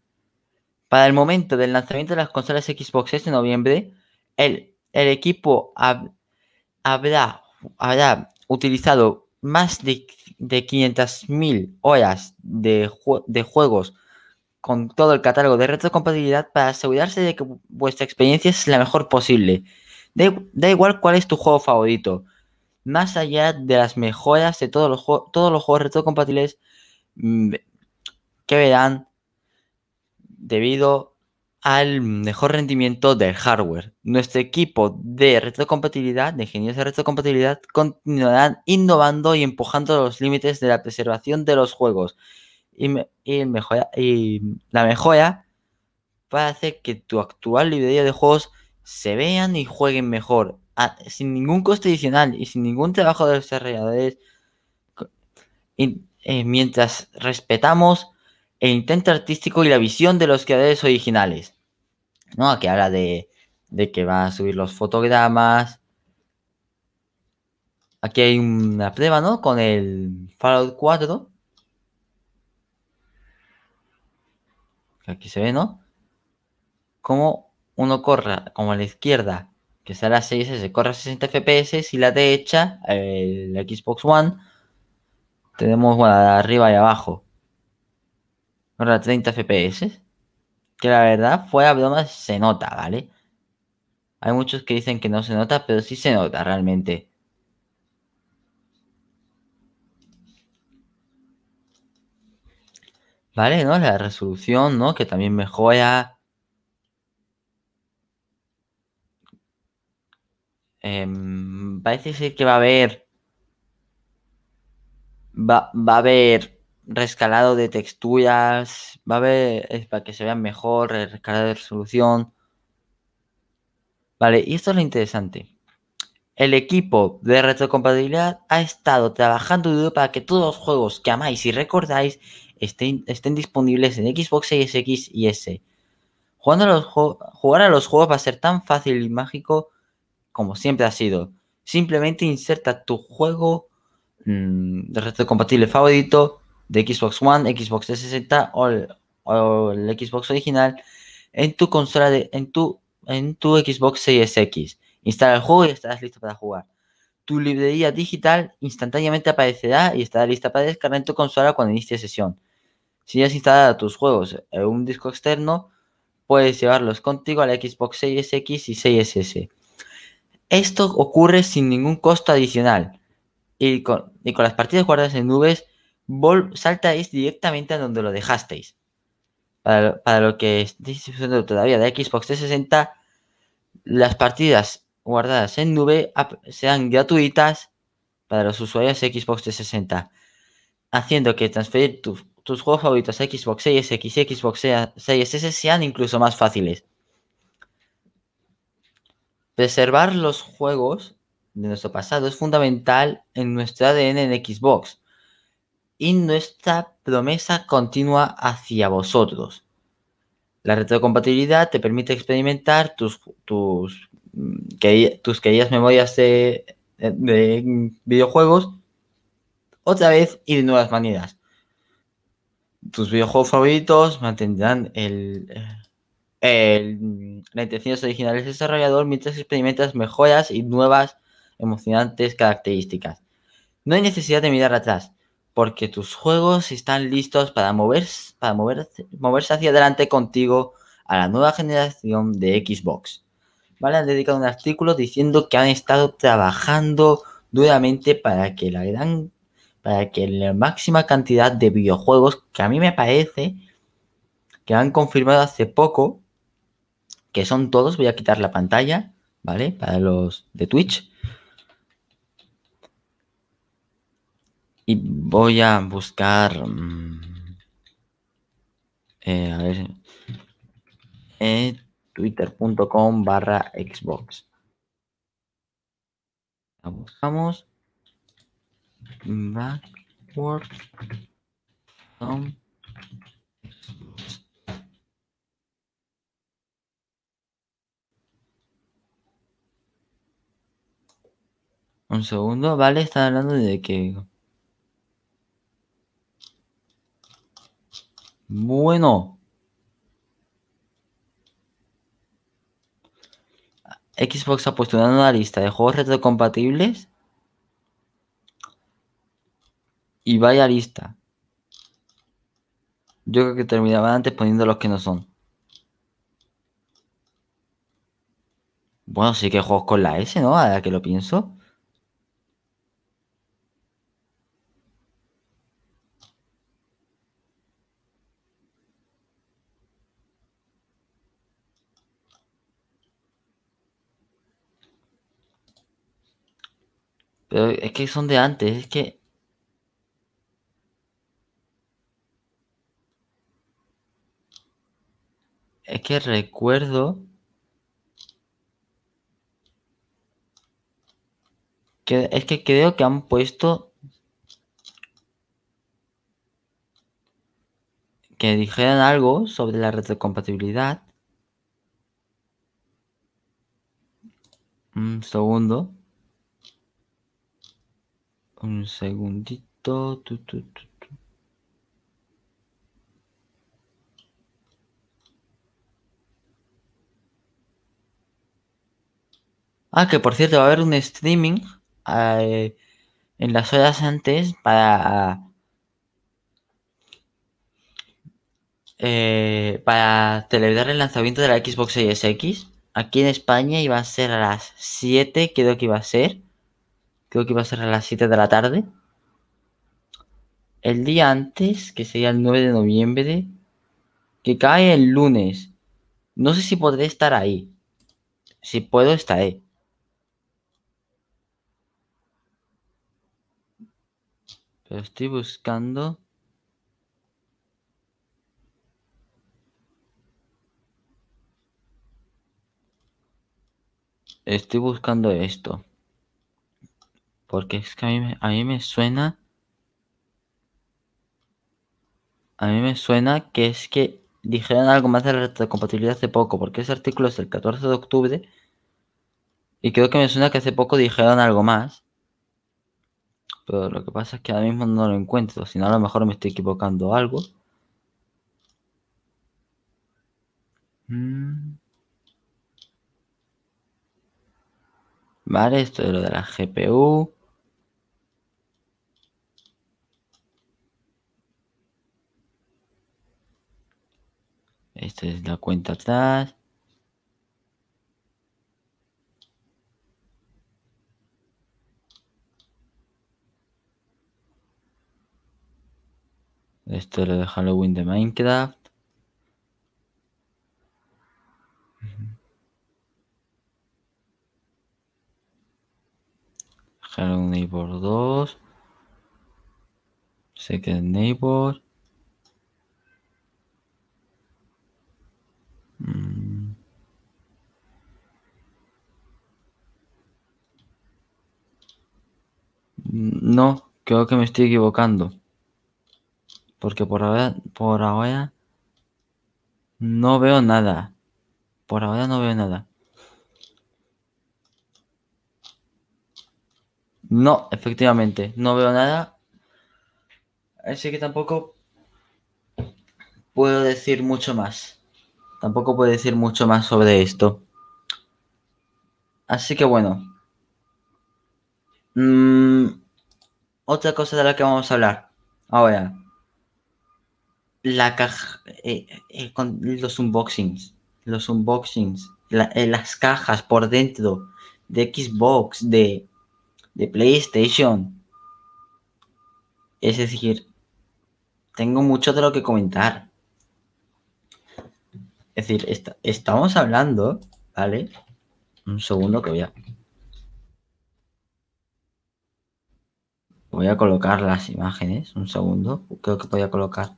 Speaker 1: Para el momento del lanzamiento de las consolas Xbox este noviembre, el, el equipo habrá, habrá utilizado más de, de 500.000 horas de, de juegos con todo el catálogo de retrocompatibilidad para asegurarse de que vuestra experiencia es la mejor posible. Da, igual cuál es tu juego favorito. Más allá de las mejoras de todos los, todos los juegos retrocompatibles que verán debido al mejor rendimiento del hardware. Nuestro equipo de retrocompatibilidad, de ingenieros de retrocompatibilidad, continuarán innovando y empujando los límites de la preservación de los juegos y, mejora, y la mejora para hacer que tu actual librería de juegos se vean y jueguen mejor, sin ningún coste adicional y sin ningún trabajo de desarrolladores, eh, mientras respetamos el intento artístico y la visión de los creadores originales. ¿No? Aquí habla de, de que va a subir los fotogramas. Aquí hay una prueba, ¿no? Con el Fallout 4. Aquí se ve, ¿no? Como uno corra como a la izquierda, que está la 6 se corre a 60 FPS, y la derecha, el Xbox One, tenemos, bueno, arriba y abajo, corre a 30 FPS. Que la verdad, fuera broma, se nota, ¿vale? Hay muchos que dicen que no se nota, pero sí se nota realmente. ¿Vale? ¿No? La resolución, ¿no? Que también mejora. Em, parece ser que va a haber. Va, a haber rescalado de texturas. Va a haber. para que se vean mejor. Rescalado de resolución. Vale, y esto es lo interesante. El equipo de retrocompatibilidad ha estado trabajando duro para que todos los juegos que amáis y recordáis estén, estén disponibles en Xbox Series X y S. Jugando los, jugar a los juegos va a ser tan fácil y mágico como siempre ha sido. Simplemente inserta tu juego mm, de reto compatible favorito de Xbox One, Xbox 360 o el, Xbox original en tu consola de, en tu en tu Xbox Series X. Instala el juego y estarás listo para jugar. Tu librería digital instantáneamente aparecerá y estará lista para descargar en tu consola cuando inicie sesión. Si has instalado tus juegos en un disco externo, puedes llevarlos contigo a la Xbox Series X y Series S. Esto ocurre sin ningún costo adicional. Y con, las partidas guardadas en nubes, saltáis directamente a donde lo dejasteis. Para, lo que estéis usando todavía de Xbox 360, las partidas guardadas en nube serán gratuitas para los usuarios de Xbox 360, haciendo que transferir tus juegos favoritos a Xbox Series X y Xbox Series S sean incluso más fáciles. Preservar los juegos de nuestro pasado es fundamental en nuestro ADN en Xbox y nuestra promesa continua hacia vosotros. La retrocompatibilidad te permite experimentar tus, tus, mm, tus queridas memorias de, videojuegos otra vez y de nuevas maneras. Tus videojuegos favoritos mantendrán el, la intención original del desarrollador mientras experimentas mejoras y nuevas emocionantes características. No hay necesidad de mirar atrás, porque tus juegos están listos para, moverse, para moverse, moverse hacia adelante contigo a la nueva generación de Xbox. ¿Vale? Han dedicado un artículo diciendo que han estado trabajando duramente para que la gran para que la máxima cantidad de videojuegos que a mí me parece que han confirmado hace poco que son todos, voy a quitar la pantalla, ¿vale? Para los de Twitch. Y voy a buscar... Mm, eh, a ver... Eh, twitter.com barra Xbox. La buscamos. Un segundo, vale, está hablando de que... Bueno. Xbox ha puesto una lista de juegos retrocompatibles. Y vaya lista. Yo creo que terminaba antes poniendo los que no son. Bueno, sí que juegos con la S, ¿no? Ahora que lo pienso. Pero es que son de antes, es que... Es que recuerdo... Que, es que creo que han puesto... Que dijeran algo sobre la retrocompatibilidad. Un segundo. Un segundito. Ah, que por cierto va a haber un streaming eh, en las horas antes para eh, para celebrar el lanzamiento de la Xbox Series X. Aquí en España iba a ser a las 7, creo que iba a ser creo que iba a ser a las 7 de la tarde. El día antes, que sería el 9 de noviembre, que cae el lunes. No sé si podré estar ahí. Si puedo, estaré. Pero estoy buscando... Estoy buscando esto. Porque es que a mí, a mí me suena... A mí me suena que es que dijeron algo más de la retrocompatibilidad hace poco, porque ese artículo es el 14 de octubre. Y creo que me suena que hace poco dijeron algo más. Pero lo que pasa es que ahora mismo no lo encuentro. Si no, a lo mejor me estoy equivocando algo. Mm. Vale, esto es lo de la GPU. Esta es la cuenta atrás. Esto es lo de Halloween de Minecraft. Halloween Neighbor 2. Secret Neighbor. Mm. No, creo que me estoy equivocando. Porque por ahora, por ahora no veo nada. Por ahora no veo nada. No, efectivamente, no veo nada. Así que tampoco puedo decir mucho más. Tampoco puedo decir mucho más sobre esto. Así que bueno. Mm, otra cosa de la que vamos a hablar ahora. La caja. Eh, eh, los unboxings. Los unboxings. Eh, las cajas por dentro de Xbox, de de PlayStation. Es decir, tengo mucho de lo que comentar. Es decir, estamos hablando, ¿vale? Un segundo que voy a... Voy a colocar las imágenes. Un segundo. Creo que voy a colocar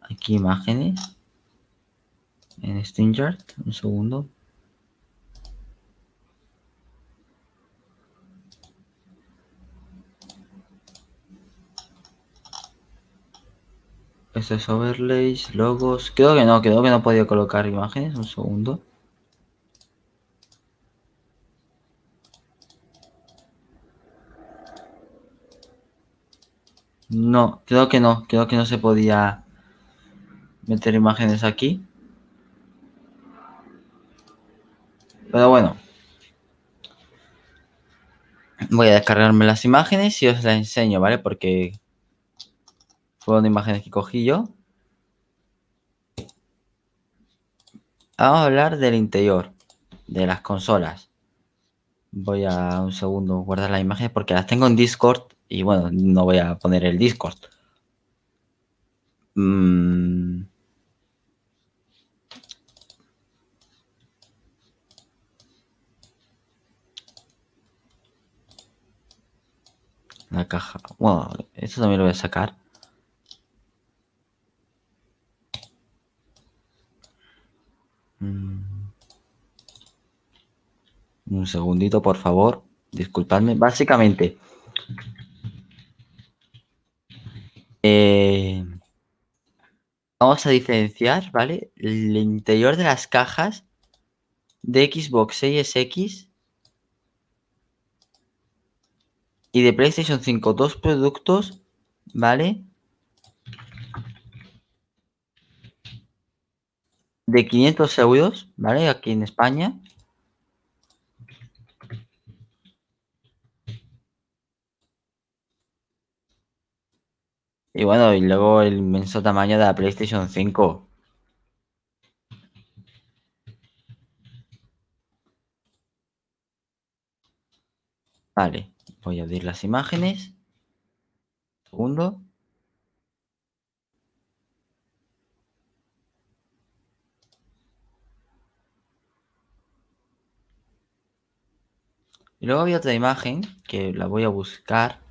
Speaker 1: aquí imágenes. En StreamYard. Un segundo. Estos overlays, logos. Creo que no, creo que no podía colocar imágenes. Un segundo. No, creo que no, creo que no se podía meter imágenes aquí. Pero bueno. Voy a descargarme las imágenes y os las enseño, ¿vale? Porque fueron imágenes que cogí yo. Vamos a hablar del interior de las consolas. Voy a un segundo guardar las imágenes porque las tengo en Discord y bueno, no voy a poner el Discord. Mm. La caja. Bueno, esto también lo voy a sacar. Mm. Un segundito, por favor. Disculpadme. Básicamente, Eh, vamos a diferenciar, ¿vale? El interior de las cajas de Xbox Series X y de PlayStation 5. Dos productos, ¿vale? De 500 euros, ¿vale? Aquí en España. Y bueno, y luego el inmenso tamaño de la PlayStation 5. Vale, voy a abrir las imágenes. Segundo. Y luego había otra imagen que la voy a buscar.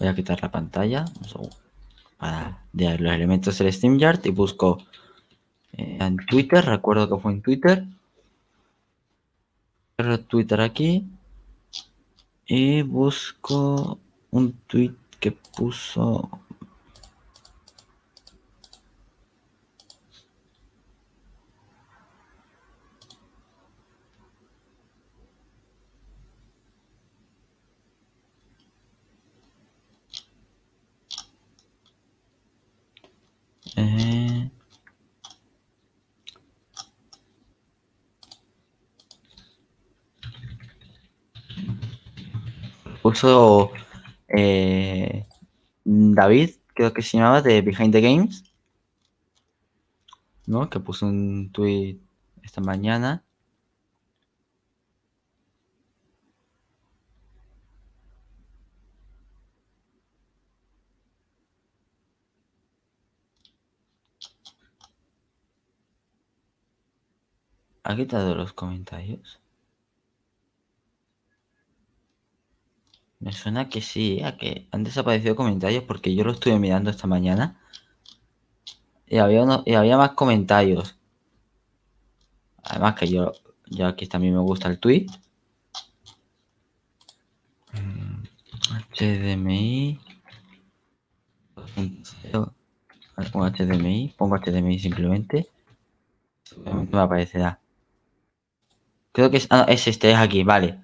Speaker 1: Voy a quitar la pantalla para ver los elementos del SteamYard y busco eh, en Twitter, recuerdo que fue en Twitter. Twitter aquí y busco un tweet que puso Puso eh, David, creo que se llamaba, de Behind the Games, ¿no? Que puso un tweet esta mañana. ¿Ha quitado los comentarios? Me suena que sí, a que han desaparecido comentarios porque yo lo estuve mirando esta mañana. Y había, y había más comentarios. Además que yo, yo aquí también me gusta el tweet. HDMI. Pongo HDMI, pongo HDMI simplemente. me aparecerá. Creo que es, ah, es este, es aquí, vale.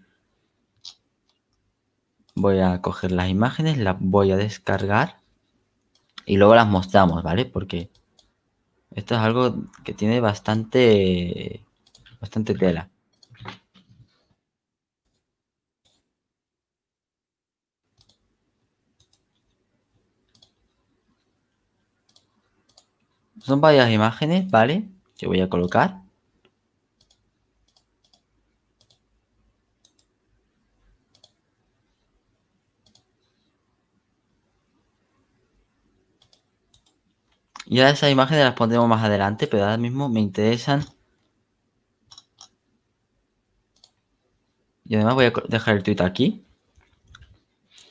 Speaker 1: Voy a coger las imágenes, las voy a descargar y luego las mostramos, ¿vale? Porque esto es algo que tiene bastante, bastante tela. Son varias imágenes, ¿vale? Que voy a colocar. Ya esas imágenes las pondremos más adelante, pero ahora mismo me interesan. Y además voy a dejar el tweet aquí.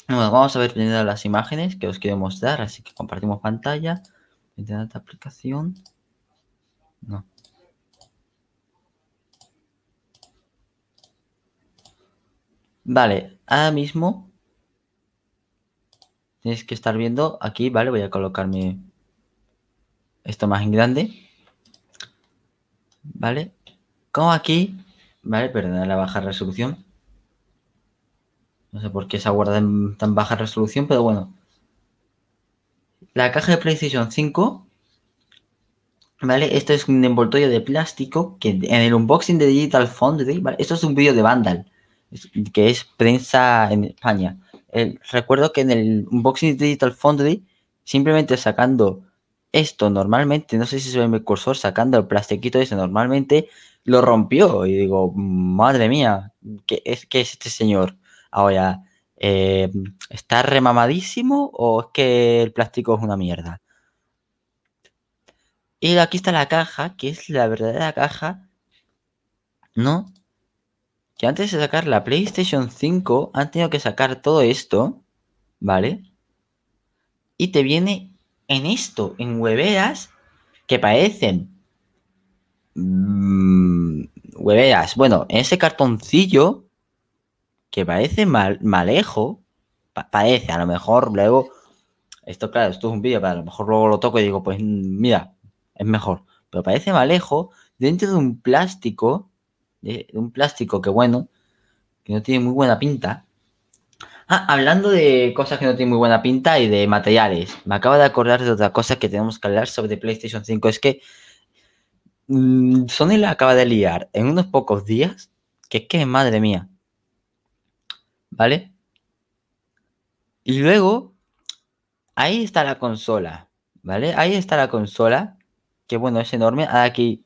Speaker 1: Bueno, vamos a ver primero las imágenes que os quiero mostrar, así que compartimos pantalla. Internet aplicación. No. Vale, ahora mismo Tienes que estar viendo aquí, ¿vale? Voy a colocarme esto más en grande. ¿Vale? Como aquí, ¿vale? Perdón, la baja resolución. No sé por qué se aguarda en tan baja resolución, pero bueno. La caja de PlayStation 5, ¿vale? Esto es un envoltorio de plástico que en el unboxing de Digital Foundry, ¿vale? Esto es un vídeo de Vandal, que es prensa en España recuerdo que en el unboxing Digital Foundry, simplemente sacando esto normalmente, no sé si se ve mi cursor, sacando el plastiquito ese normalmente, lo rompió. Y digo, madre mía, ¿qué es, qué es este señor? Ahora, eh, ¿está remamadísimo o es que el plástico es una mierda? Y aquí está la caja, que es la verdadera caja, ¿no? que antes de sacar la PlayStation 5 han tenido que sacar todo esto, ¿vale? Y te viene en esto, en hueveras que parecen mmm, hueveras. Bueno, en ese cartoncillo que parece mal, malejo, parece, a lo mejor luego, esto claro, esto es un vídeo, pero a lo mejor luego lo toco y digo, pues mira, es mejor. Pero parece malejo dentro de un plástico de, un plástico que bueno, que no tiene muy buena pinta. Ah, hablando de cosas que no tienen muy buena pinta y de materiales, me acabo de acordar de otra cosa que tenemos que hablar sobre PlayStation 5. Es que mmm, Sony la acaba de liar en unos pocos días, que es que madre mía. ¿Vale? Y luego, ahí está la consola, ¿vale? Ahí está la consola, que bueno, es enorme. Aquí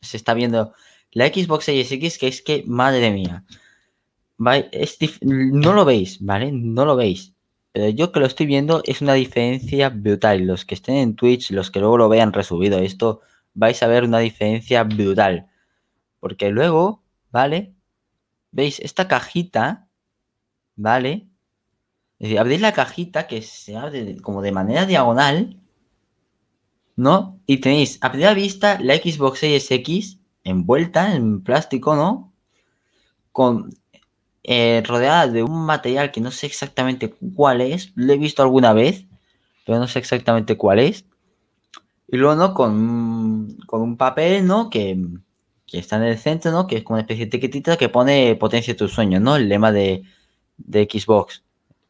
Speaker 1: se está viendo la Xbox Series X, que es que, madre mía. No lo veis, ¿vale? No lo veis. Pero yo que lo estoy viendo es una diferencia brutal. Los que estén en Twitch, los que luego lo vean resubido, esto vais a ver una diferencia brutal. Porque luego, ¿vale? ¿Veis? Esta cajita, ¿vale? Es abrís la cajita que se abre como de manera diagonal, ¿no? Y tenéis a primera vista la Xbox Series X envuelta en plástico, ¿no? Con eh, rodeada de un material que no sé exactamente cuál es, lo he visto alguna vez, pero no sé exactamente cuál es. Y luego, ¿no? Con, con un papel, ¿no? Que, que, está en el centro, ¿no? Que es como una especie de etiquetita que pone potencia tu sueño, ¿no? El lema de, de Xbox,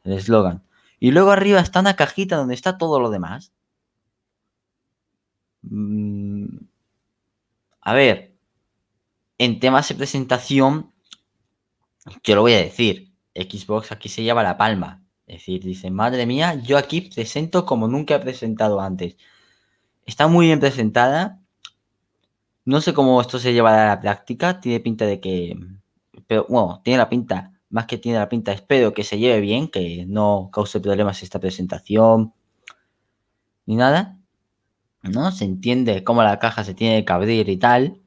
Speaker 1: el eslogan. Y luego arriba está una cajita donde está todo lo demás. Mm, a ver, en temas de presentación, yo lo voy a decir, Xbox aquí se lleva la palma. Es decir, dice, madre mía, yo aquí presento como nunca he presentado antes. Está muy bien presentada. No sé cómo esto se lleva a la práctica. Tiene pinta de que... Pero bueno, tiene la pinta, más que tiene la pinta, espero que se lleve bien, que no cause problemas esta presentación. Ni nada. ¿No? Se entiende cómo la caja se tiene que abrir y tal.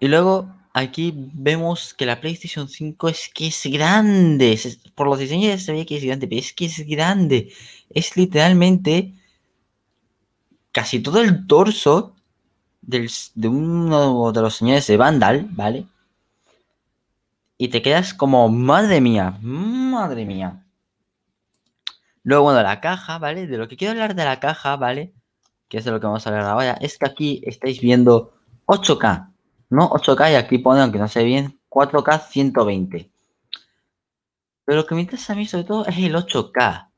Speaker 1: Y luego aquí vemos que la PlayStation 5 es que es grande. Por los diseños se ve que es grande, pero es que es grande. Es literalmente casi todo el torso de uno de los señores de Vandal, ¿vale? Y te quedas como, madre mía, madre mía. Luego, bueno, la caja, ¿vale? De lo que quiero hablar de la caja, ¿vale? Que es de lo que vamos a hablar ahora, es que aquí estáis viendo 8K. No 8K y aquí pone, aunque no sé bien, 4K 120. Pero lo que me interesa a mí sobre todo es el 8K,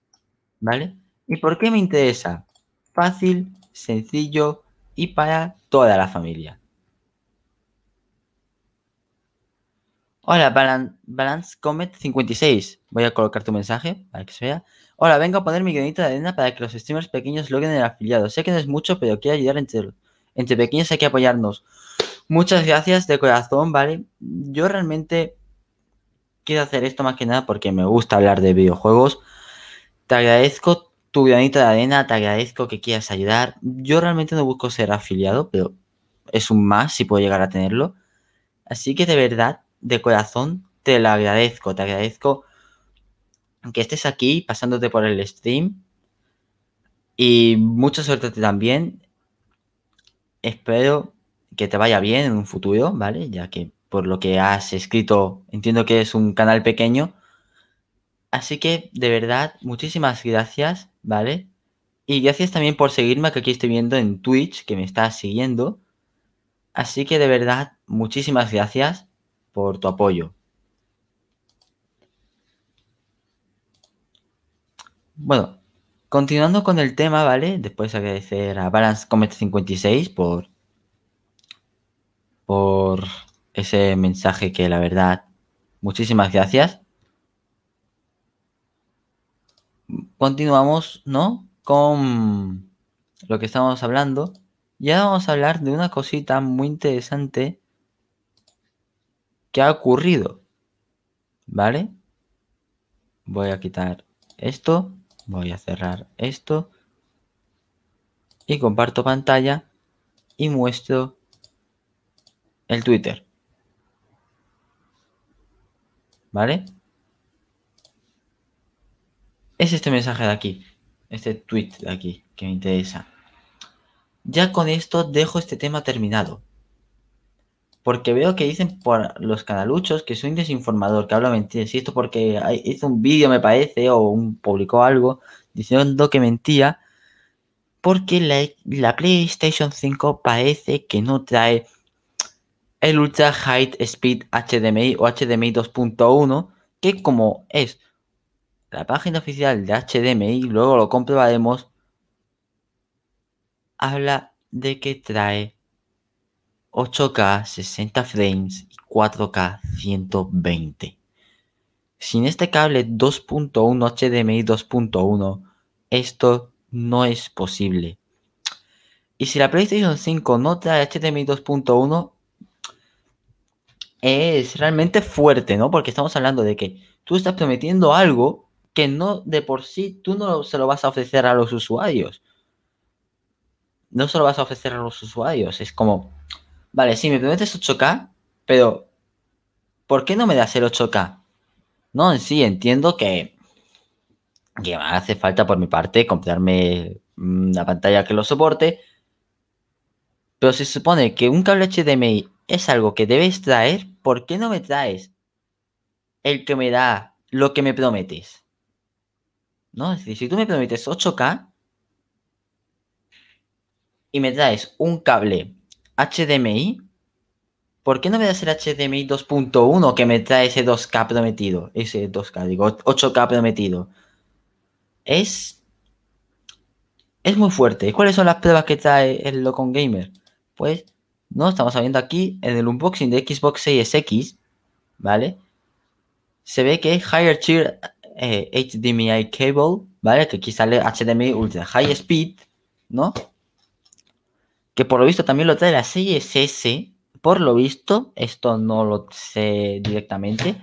Speaker 1: ¿vale? ¿Y por qué me interesa? Fácil, sencillo y para toda la familia. Hola, Balance Comet 56. Voy a colocar tu mensaje para que se vea. Hola, vengo a poner mi granito de arena para que los streamers pequeños logren el afiliado. Sé que no es mucho, pero quiero ayudar entre, entre pequeños, hay que apoyarnos. Muchas gracias de corazón, ¿vale? Yo realmente quiero hacer esto más que nada porque me gusta hablar de videojuegos. te agradezco tu granito de arena, te agradezco que quieras ayudar. Yo realmente no busco ser afiliado, pero es un más si puedo llegar a tenerlo. Así que de verdad, de corazón, te lo agradezco. Te agradezco que estés aquí pasándote por el stream. Y mucha suerte también. Espero que te vaya bien en un futuro, ¿vale? Ya que por lo que has escrito, entiendo que es un canal pequeño. Así que, de verdad, muchísimas gracias, ¿vale? Y gracias también por seguirme, que aquí estoy viendo en Twitch, que me estás siguiendo. Así que, de verdad, muchísimas gracias por tu apoyo. Bueno, continuando con el tema, ¿vale? Después agradecer a Balance Comet 56 por, ese mensaje que la verdad, muchísimas gracias. Continuamos, ¿no? Con lo que estamos hablando. Y ahora vamos a hablar de una cosita muy interesante que ha ocurrido. ¿Vale? Voy a quitar esto. Voy a cerrar esto. Y comparto pantalla. Y muestro el Twitter. ¿Vale? Es este mensaje de aquí. Este tweet de aquí que me interesa. Ya con esto dejo este tema terminado. Porque veo que dicen por los canaluchos que soy un desinformador, que hablo mentiras. Y esto porque hizo un vídeo, me parece, o un, publicó algo diciendo que mentía. Porque la, la PlayStation 5 parece que no trae el Ultra High Speed HDMI o HDMI 2.1, que como es la página oficial de HDMI, luego lo comprobaremos, habla de que trae 8K 60 frames y 4K 120. Sin este cable 2.1 HDMI 2.1, esto no es posible. Y si la PlayStation 5 no trae HDMI 2.1, es realmente fuerte, ¿no? Porque estamos hablando de que tú estás prometiendo algo que no de por sí tú no se lo vas a ofrecer a los usuarios. No se lo vas a ofrecer a los usuarios. Es como, vale, sí, me prometes 8K, pero ¿por qué no me das el 8K? No, sí, entiendo que, que me hace falta por mi parte comprarme una pantalla que lo soporte. Pero se supone que un cable HDMI es algo que debes traer ¿por qué no me traes el que me da lo que me prometes? ¿No? Es decir, si tú me prometes 8K y me traes un cable HDMI, ¿por qué no me das el HDMI 2.1 que me trae ese 2K prometido? Ese 2K, digo, 8K prometido. Es. Es muy fuerte. ¿Cuáles son las pruebas que trae el Locon Gamer? Pues ¿no? Estamos viendo aquí en el unboxing de Xbox Series X, ¿vale? Se ve que Higher Tier HDMI eh, Cable, ¿vale? Que aquí sale HDMI Ultra High Speed, ¿no? Que por lo visto también lo trae la Series S, por lo visto, esto no lo sé directamente.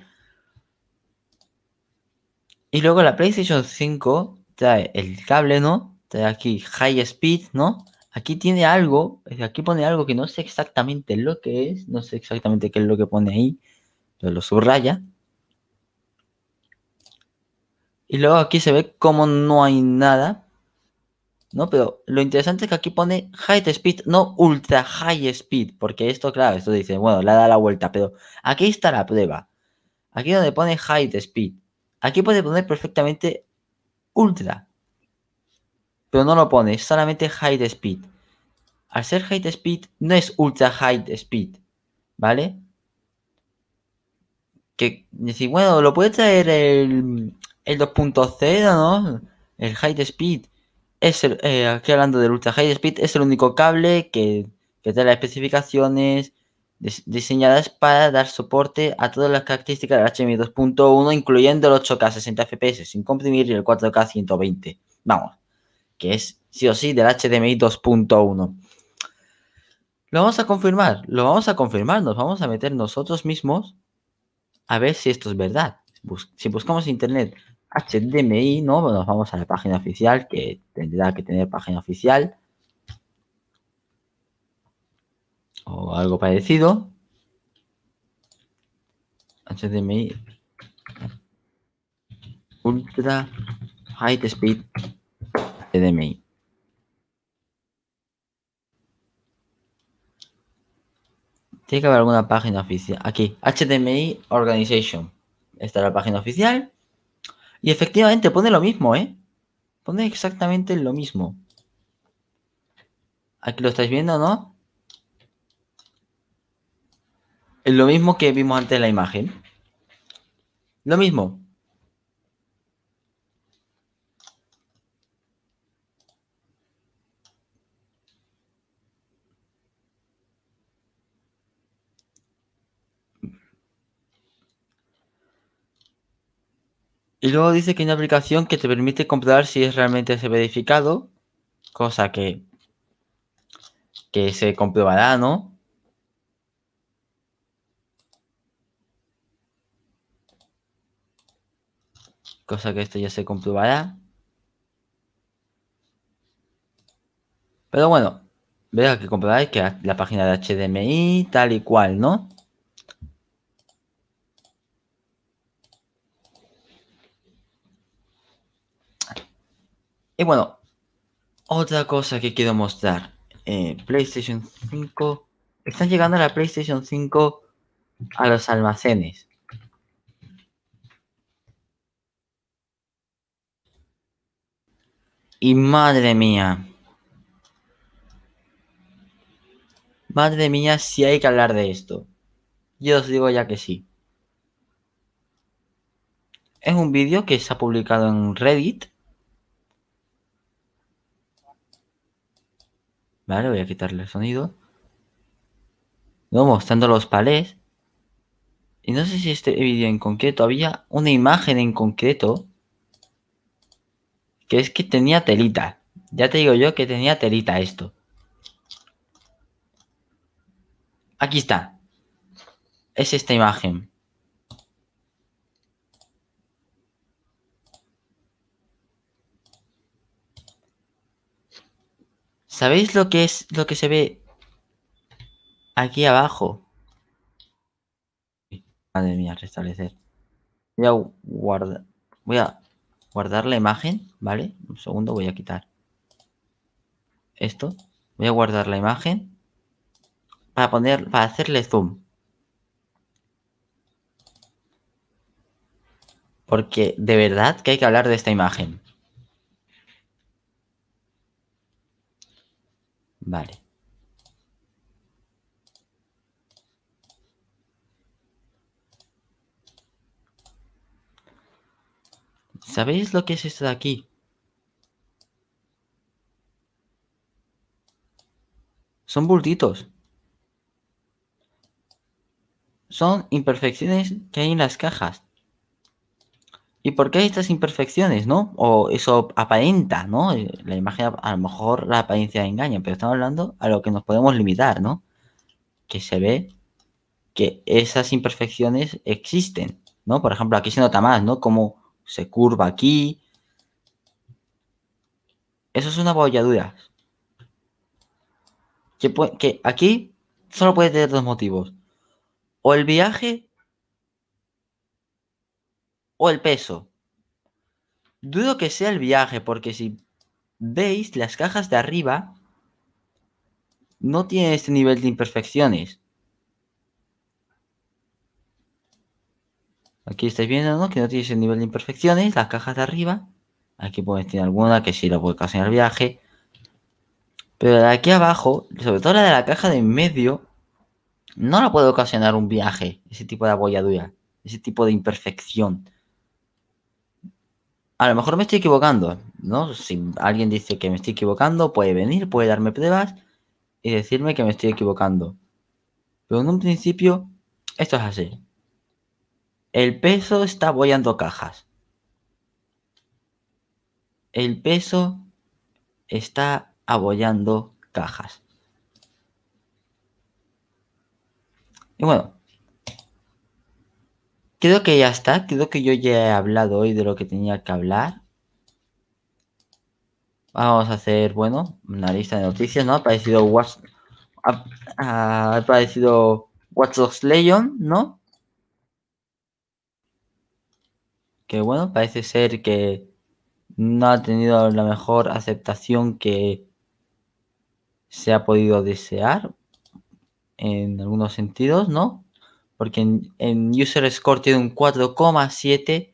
Speaker 1: Y luego la PlayStation 5 trae el cable, ¿no? Trae aquí High Speed, ¿no? Aquí tiene algo, aquí pone algo que no sé exactamente lo que es, no sé exactamente qué es lo que pone ahí, pero lo subraya. Y luego aquí se ve como no hay nada, ¿no? Pero lo interesante es que aquí pone high speed, no ultra high speed, porque esto, claro, esto dice, bueno, le da la vuelta, pero aquí está la prueba. Aquí donde pone high speed. Aquí puede poner perfectamente ultra pero no lo pone, solamente high speed. Al ser high speed no es ultra high speed, ¿vale? Que decir, bueno, lo puede traer el, el 2.0, ¿no? El high speed. Es el, eh, aquí hablando del ultra high speed, es el único cable que, que trae las especificaciones diseñadas para dar soporte a todas las características del HDMI 2.1, incluyendo el 8K 60 FPS sin comprimir y el 4K 120. Vamos, que es sí o sí del HDMI 2.1. Lo vamos a confirmar, lo vamos a confirmar, nos vamos a meter nosotros mismos a ver si esto es verdad. si buscamos internet HDMI, ¿no? Nos vamos a la página oficial, que tendrá que tener página oficial. O algo parecido. HDMI Ultra High Speed HDMI. Tiene que haber alguna página oficial. Aquí, HDMI Organization. Esta es la página oficial. Y efectivamente pone lo mismo, ¿eh? Pone exactamente lo mismo. Aquí lo estáis viendo, ¿no? Es lo mismo que vimos antes en la imagen. Lo mismo. Y luego dice que hay una aplicación que te permite comprobar si es realmente ese verificado, cosa que, que se comprobará, ¿no? Cosa que esto ya se comprobará. Pero bueno, veo que comprobaré que la página de HDMI tal y cual, ¿no? Y bueno, otra cosa que quiero mostrar. Eh, PlayStation 5. Están llegando la PlayStation 5 a los almacenes. Y madre mía. Madre mía, si hay que hablar de esto. Yo os digo ya que sí. Es un vídeo que se ha publicado en Reddit Vale, voy a quitarle el sonido. No, mostrando los palés. Y no sé si este vídeo en concreto había una imagen en concreto. Que es que tenía telita. Ya te digo yo que tenía telita esto. Aquí está. Es esta imagen. ¿Sabéis lo que es lo que se ve aquí abajo? Madre mía, restablecer. Voy a guardar. Voy a guardar la imagen, ¿vale? Un segundo, voy a quitar esto. Voy a guardar la imagen para poner, para hacerle zoom. Porque de verdad que hay que hablar de esta imagen. Vale. ¿Sabéis lo que es esto de aquí? Son bultitos. Son imperfecciones que hay en las cajas. ¿Y por qué hay estas imperfecciones, no? O eso aparenta, ¿no? Eh, la imagen, a lo mejor la apariencia engaña, pero estamos hablando a lo que nos podemos limitar, ¿no? Que se ve que esas imperfecciones existen, ¿no? Por ejemplo, aquí se nota más, ¿no? Como se curva aquí. Eso es una bolladura. Que, que aquí solo puede tener dos motivos. O el viaje o el peso. Dudo que sea el viaje, porque si veis, las cajas de arriba no tienen este nivel de imperfecciones. Aquí estáis viendo, ¿no? Que no tiene ese nivel de imperfecciones. Las cajas de arriba. Aquí pueden tener alguna que sí lo puede ocasionar el viaje. Pero de aquí abajo, sobre todo la de la caja de en medio, no la puede ocasionar un viaje. Ese tipo de abolladura. Ese tipo de imperfección. A lo mejor me estoy equivocando, ¿no? Si alguien dice que me estoy equivocando, puede venir, puede darme pruebas y decirme que me estoy equivocando. Pero en un principio, esto es así. El peso está abollando cajas. El peso está abollando cajas. Y bueno, Creo que ya está. Creo que yo ya he hablado hoy de lo que tenía que hablar. Vamos a hacer, bueno, una lista de noticias, ¿no? Ha aparecido Watch, ha, ha aparecido Watch Dogs Legion, ¿no? Que bueno, parece ser que no ha tenido la mejor aceptación que se ha podido desear en algunos sentidos, ¿no? Porque en, User Score tiene un 4,7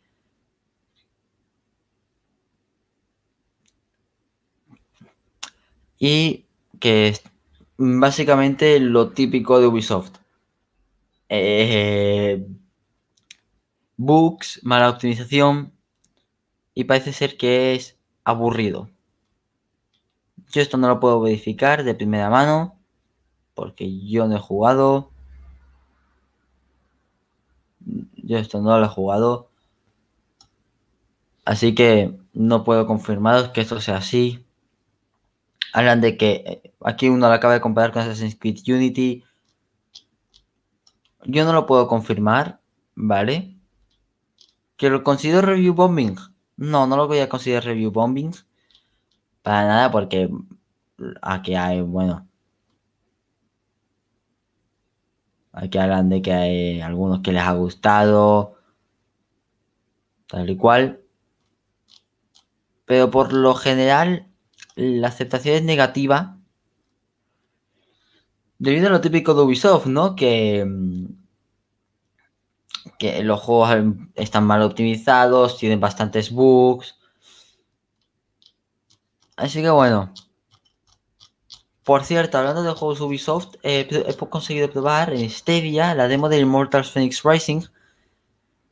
Speaker 1: y que es básicamente lo típico de Ubisoft. Eh, bugs, mala optimización y parece ser que es aburrido. Yo esto no lo puedo verificar de primera mano porque yo no he jugado. Yo esto no lo he jugado. Así que no puedo confirmaros que esto sea así. Hablan de que eh, aquí uno lo acaba de comparar con Assassin's Creed Unity. Yo no lo puedo confirmar, ¿vale? ¿Que lo considero review bombing? No, no lo voy a considerar review bombing. Para nada, porque aquí hay, bueno. Aquí hablan de que hay algunos que les ha gustado. Tal y cual. Pero por lo general, la aceptación es negativa. Debido a lo típico de Ubisoft, ¿no? Que, que los juegos están mal optimizados, tienen bastantes bugs. Así que bueno. Por cierto, hablando de juegos Ubisoft, eh, he conseguido probar en Stadia la demo de Immortals Phoenix Rising.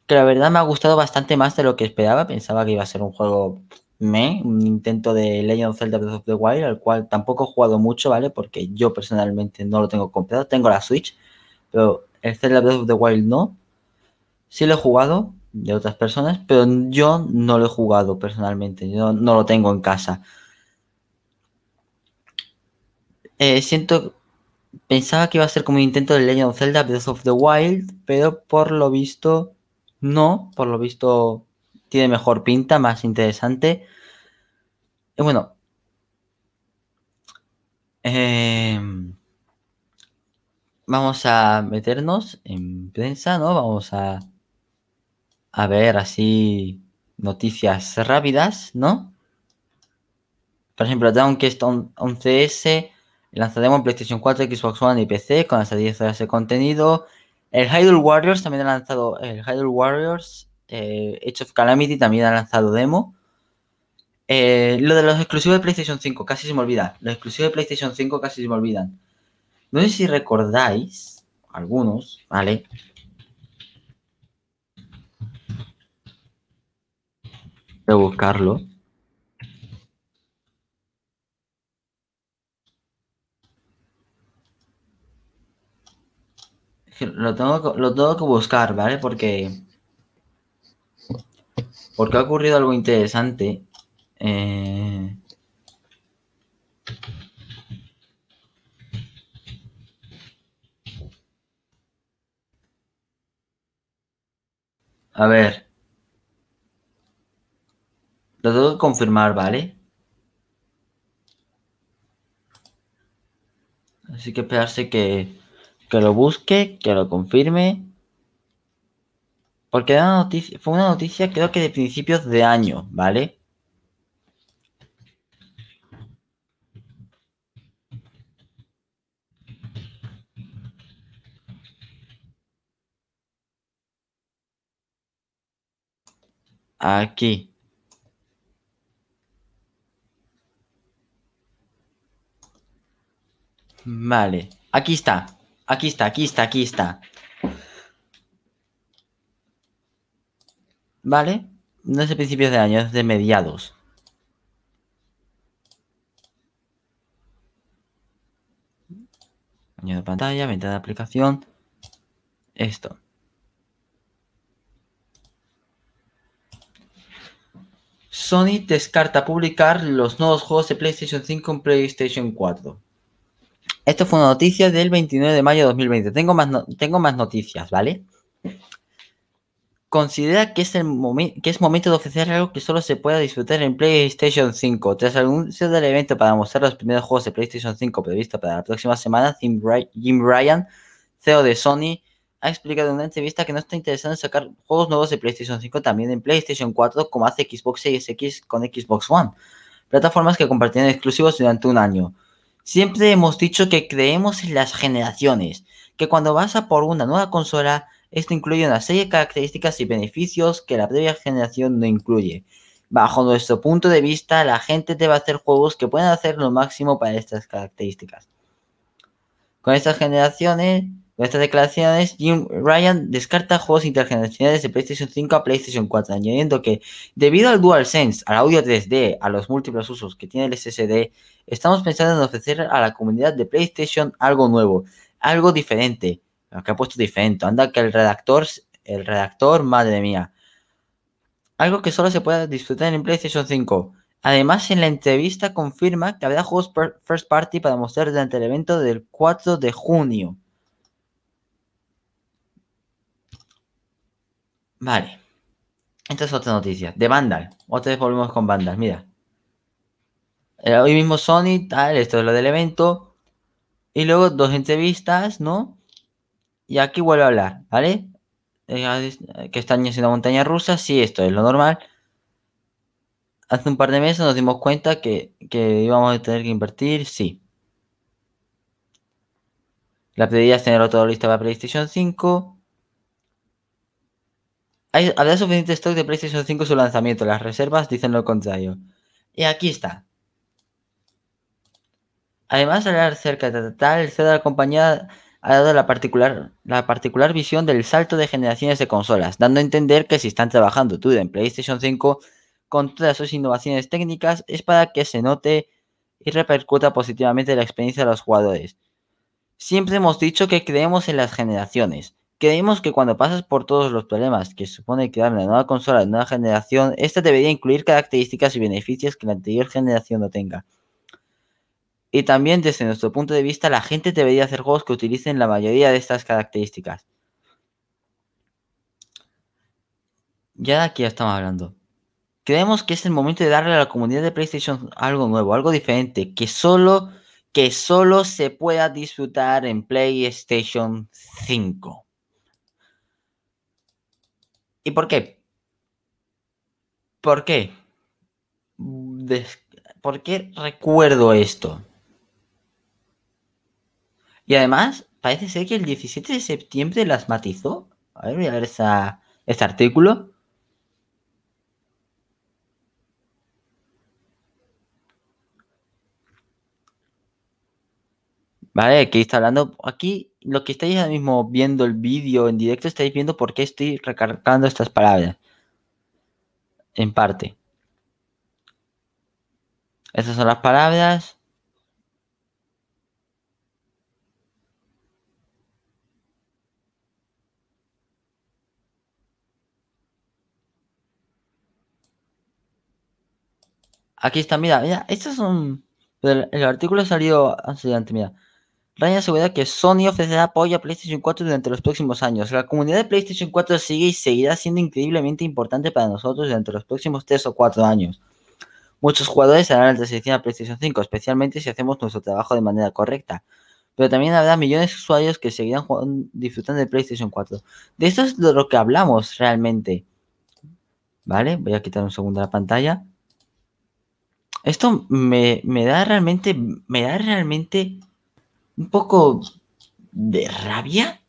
Speaker 1: Que la verdad me ha gustado bastante más de lo que esperaba. Pensaba que iba a ser un juego me, un intento de Legend of Zelda Breath of the Wild, al cual tampoco he jugado mucho, ¿vale? Porque yo personalmente no lo tengo comprado. Tengo la Switch, pero el Zelda Breath of the Wild no. Sí lo he jugado de otras personas, pero yo no lo he jugado personalmente. Yo no lo tengo en casa. Eh, siento. Pensaba que iba a ser como un intento de Legend of Zelda Breath of the Wild, pero por lo visto no. Por lo visto tiene mejor pinta, más interesante. Y bueno. Eh, vamos a meternos en prensa, ¿no? Vamos a, a ver así noticias rápidas, ¿no? Por ejemplo, Downquest 11S lanzaremos en PlayStation 4, Xbox One y PC con 10 horas de contenido. El Hyrule Warriors también ha lanzado el Hyrule Warriors eh, Age of Calamity también ha lanzado demo. Eh, lo de los exclusivos de PlayStation 5, casi se me olvida. Los exclusivos de PlayStation 5 casi se me olvidan. No sé si recordáis, algunos, ¿vale? Voy a buscarlo. Lo tengo, lo tengo que buscar, ¿vale? Porque porque ha ocurrido algo interesante. Eh... A ver. Lo tengo que confirmar, ¿vale? Así que esperarse que, que lo busque, que lo confirme. Porque una noticia, fue una noticia creo que de principios de año, ¿vale? Aquí. Vale. Aquí está. Aquí está, aquí está, aquí está. ¿Vale? No es de principios de año, es de mediados. Año de pantalla, venta de aplicación. Esto. Sony descarta publicar los nuevos juegos de PlayStation 5 en PlayStation 4. Esto fue una noticia del 29 de mayo de 2020. Tengo más, tengo más noticias, ¿vale? considera que es, el que es momento de ofrecer algo que solo se pueda disfrutar en PlayStation 5. Tras el anuncio del evento para mostrar los primeros juegos de PlayStation 5 previsto para la próxima semana, Jim Ryan, CEO de Sony, ha explicado en una entrevista que no está interesado en sacar juegos nuevos de PlayStation 5 también en PlayStation 4 como hace Xbox Series X con Xbox One, plataformas que compartirán exclusivos durante un año. Siempre hemos dicho que creemos en las generaciones, que cuando vas a por una nueva consola esto incluye una serie de características y beneficios que la previa generación no incluye. Bajo nuestro punto de vista, la gente debe hacer juegos que puedan hacer lo máximo para estas características. Con estas generaciones, con estas declaraciones, Jim Ryan descarta juegos intergeneracionales de PlayStation 5 a PlayStation 4, añadiendo que debido al DualSense, al audio 3D, a los múltiples usos que tiene el SSD, estamos pensando en ofrecer a la comunidad de PlayStation algo nuevo, algo diferente, que ha puesto diferente. Anda que el redactor, el redactor, madre mía. Algo que solo se puede disfrutar en PlayStation 5. Además, en la entrevista confirma que habrá juegos first party para mostrar durante el evento del 4 de junio. Vale. Esta es otra noticia. De Vandal. Otra vez volvemos con Vandal. Mira. Eh, hoy mismo Sony, tal, esto es lo del evento. Y luego dos entrevistas, ¿no? Y aquí vuelvo a hablar, ¿vale? Eh, que este año es una montaña rusa, sí, esto es lo normal. Hace un par de meses nos dimos cuenta que, íbamos a tener que invertir, sí. La prioridad es tenerlo todo listo para PlayStation 5. Hay, habrá suficiente stock de PlayStation 5 en su lanzamiento. Las reservas dicen lo contrario. Y aquí está. Además de hablar cerca de tal, la compañía ha dado la particular, la particular visión del salto de generaciones de consolas, dando a entender que si están trabajando tú en PlayStation 5 con todas sus innovaciones técnicas es para que se note y repercuta positivamente la experiencia de los jugadores. Siempre hemos dicho que creemos en las generaciones. Creemos que cuando pasas por todos los problemas que supone crear una nueva consola de nueva generación, esta debería incluir características y beneficios que la anterior generación no tenga. Y también desde nuestro punto de vista, la gente debería hacer juegos que utilicen la mayoría de estas características. Ya de aquí ya estamos hablando. Creemos que es el momento de darle a la comunidad de PlayStation algo nuevo, algo diferente, que solo, que solo se pueda disfrutar en PlayStation 5. ¿Y por qué? ¿Por qué? ¿Por qué recuerdo esto? Y además, parece ser que el 17 de septiembre las matizó. A ver, voy a ver esa, este artículo. Vale, aquí está hablando. Aquí lo que estáis ahora mismo viendo el vídeo en directo, estáis viendo por qué estoy recargando estas palabras. En parte. Estas son las palabras. Aquí está, mira, mira, estos son... El, artículo salió antes, mira. Ryan asegura que Sony ofrecerá apoyo a PlayStation 4 durante los próximos años. La comunidad de PlayStation 4 sigue y seguirá siendo increíblemente importante para nosotros durante los próximos 3 o 4 años. Muchos jugadores harán la transición a PlayStation 5, especialmente si hacemos nuestro trabajo de manera correcta. Pero también habrá millones de usuarios que seguirán disfrutando de PlayStation 4. De esto es de lo que hablamos realmente. ¿Vale? Voy a quitar un segundo la pantalla. Esto me, da realmente, me da realmente un poco de rabia.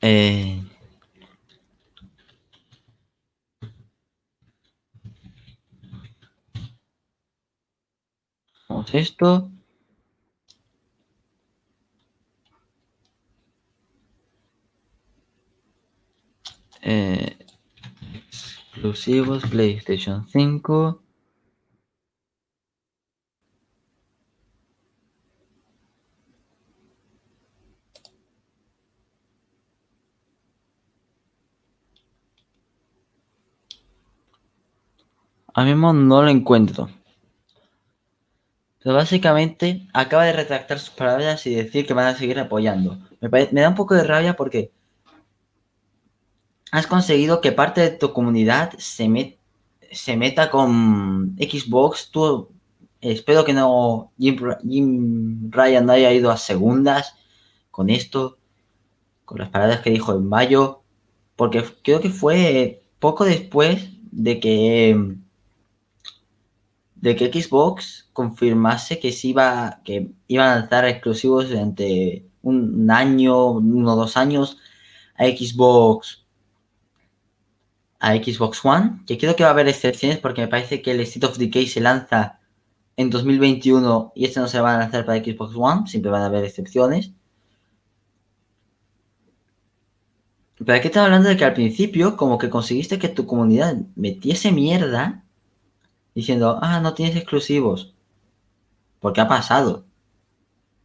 Speaker 1: Eh, esto. Exclusivos PlayStation 5. A mismo no lo encuentro. Pero básicamente acaba de retractar sus palabras y decir que van a seguir apoyando. Me da un poco de rabia porque has conseguido que parte de tu comunidad se, meta con Xbox. Tú, espero que no Jim, Ryan no haya ido a segundas con esto, con las palabras que dijo en mayo, porque creo que fue poco después de que de que Xbox confirmase que iba que iban a lanzar exclusivos durante un año, uno o dos años a Xbox a Xbox One, que creo que va a haber excepciones porque me parece que el State of Decay se lanza en 2021 y este no se va a lanzar para Xbox One, siempre van a haber excepciones. Pero aquí estaba hablando de que al principio como que conseguiste que tu comunidad metiese mierda diciendo, ah, no tienes exclusivos. Porque ha pasado.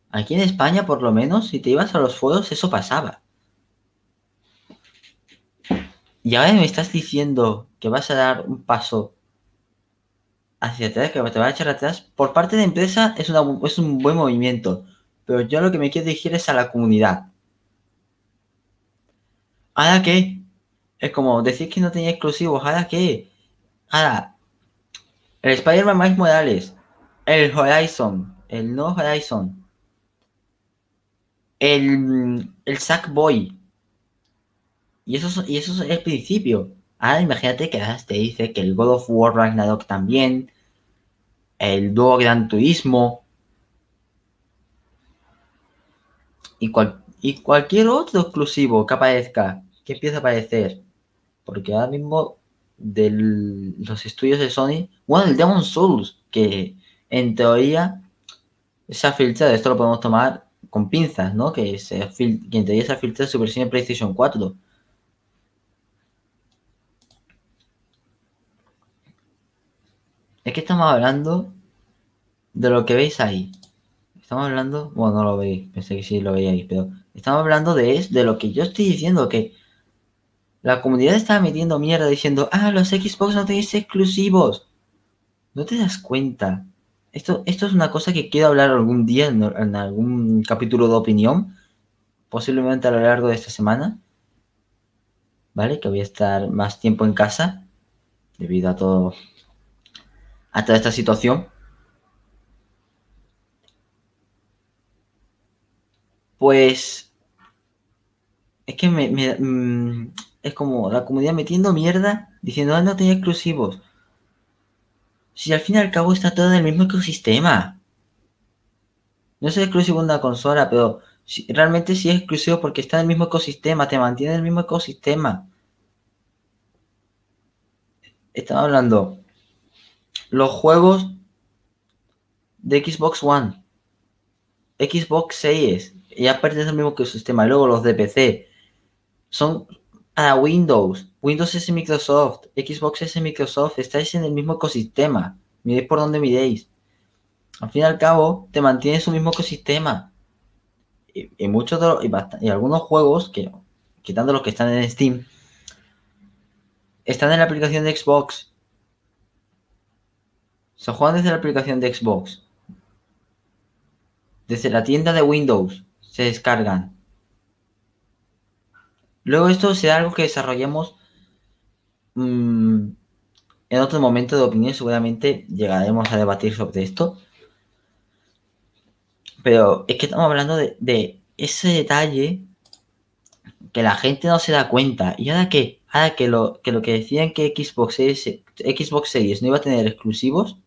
Speaker 1: Aquí en España, por lo menos, si te ibas a los foros, eso pasaba. Y ahora me estás diciendo que vas a dar un paso hacia atrás, que te va a echar atrás. Por parte de empresa es, es un buen movimiento, pero yo lo que me quiero dirigir es a la comunidad. ¿Ahora qué? Es como decir que no tenía exclusivos. ¿Ahora qué? Ahora, el Spider-Man Miles Morales, el Horizon, el no Horizon, el, el Sackboy, y eso, y eso es el principio. Ahora imagínate que te dice que el God of War Ragnarok también, el nuevo Gran Turismo y, y cualquier otro exclusivo que aparezca, que empiece a aparecer. Porque ahora mismo de los estudios de Sony, bueno, el Demon Souls, que en teoría se ha filtrado, esto lo podemos tomar con pinzas, ¿no? Que, se que en teoría se ha filtrado su versión en PlayStation 4 Es que estamos hablando de lo que veis ahí. Estamos hablando, bueno, no lo veis, pensé que sí lo veíais, pero estamos hablando de, de lo que yo estoy diciendo, que la comunidad está metiendo mierda diciendo, ah, los Xbox no tenéis exclusivos. ¿No te das cuenta? Esto, esto es una cosa que quiero hablar algún día en algún capítulo de opinión, posiblemente a lo largo de esta semana. ¿Vale? Que voy a estar más tiempo en casa debido a todo a toda esta situación. Pues es que me, mm, es como la comunidad metiendo mierda diciendo ah, no tenía exclusivos. Si al fin y al cabo está todo en el mismo ecosistema. No es exclusivo una consola, pero si, realmente sí es exclusivo porque está en el mismo ecosistema, te mantiene en el mismo ecosistema. Estamos hablando los juegos de Xbox One, Xbox Series, ya pertenecen al mismo que sistema. Luego los de PC son a Windows. Windows es Microsoft, Xbox es Microsoft. Estáis en el mismo ecosistema. Miréis por donde miréis. Al fin y al cabo, te mantiene su mismo ecosistema. Y, muchos y, y, algunos juegos, que quitando los que están en Steam, están en la aplicación de Xbox se juegan desde la aplicación de Xbox. Desde la tienda de Windows se descargan. Luego esto será algo que desarrollemos mm, en otro momento de opinión. Seguramente llegaremos a debatir sobre esto. Pero es que estamos hablando de, ese detalle que la gente no se da cuenta. Y ahora que, ahora que lo que, lo que decían que Xbox Xbox Series no iba a tener exclusivos,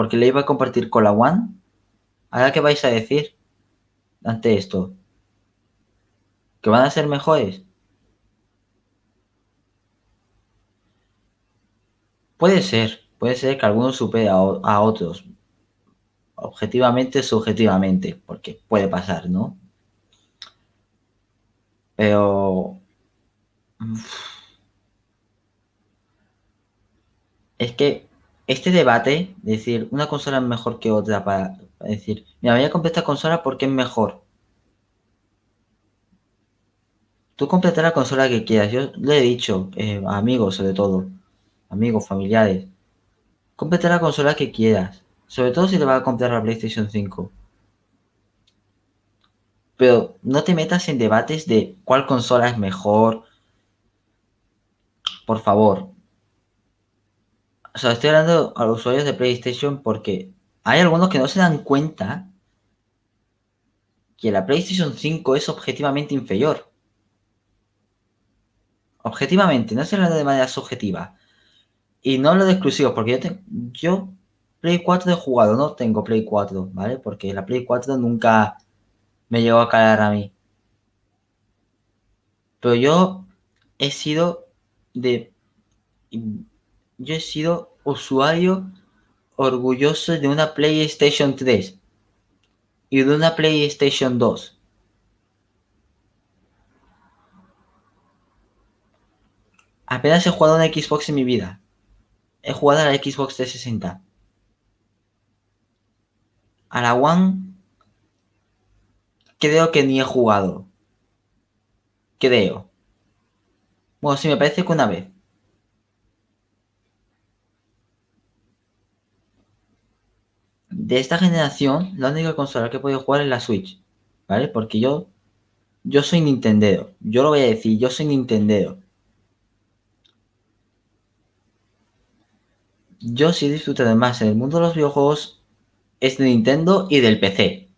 Speaker 1: porque le iba a compartir con la One. ¿Ahora qué vais a decir ante esto? ¿Que van a ser mejores? Puede ser, puede ser que algunos supere a, a otros. Objetivamente, subjetivamente, porque puede pasar, ¿no? Pero... Es que este debate, decir, una consola es mejor que otra para, decir, me voy a comprar esta consola porque es mejor. Tú completa la consola que quieras. Yo le he dicho eh, a amigos, sobre todo, amigos, familiares, completa la consola que quieras. Sobre todo si te vas a comprar la PlayStation 5. Pero no te metas en debates de cuál consola es mejor. Por favor. O sea, estoy hablando a los usuarios de PlayStation porque hay algunos que no se dan cuenta que la PlayStation 5 es objetivamente inferior. Objetivamente, no se habla de manera subjetiva. Y no hablo de exclusivos, porque yo, yo Play 4 he jugado, no tengo Play 4, ¿vale? Porque la Play 4 nunca me llegó a caer a mí. Pero yo he sido de... Yo he sido usuario orgulloso de una PlayStation 3 y de una PlayStation 2. Apenas he jugado una Xbox en mi vida. He jugado a la Xbox 360. A la One creo que ni he jugado. Creo. Bueno, sí, me parece que una vez. De esta generación, la única consola que he podido jugar es la Switch. ¿Vale? Porque yo. Yo soy Nintendero. Yo lo voy a decir, yo soy Nintendero. Yo sí disfruto más en el mundo de los videojuegos es de Nintendo y del PC.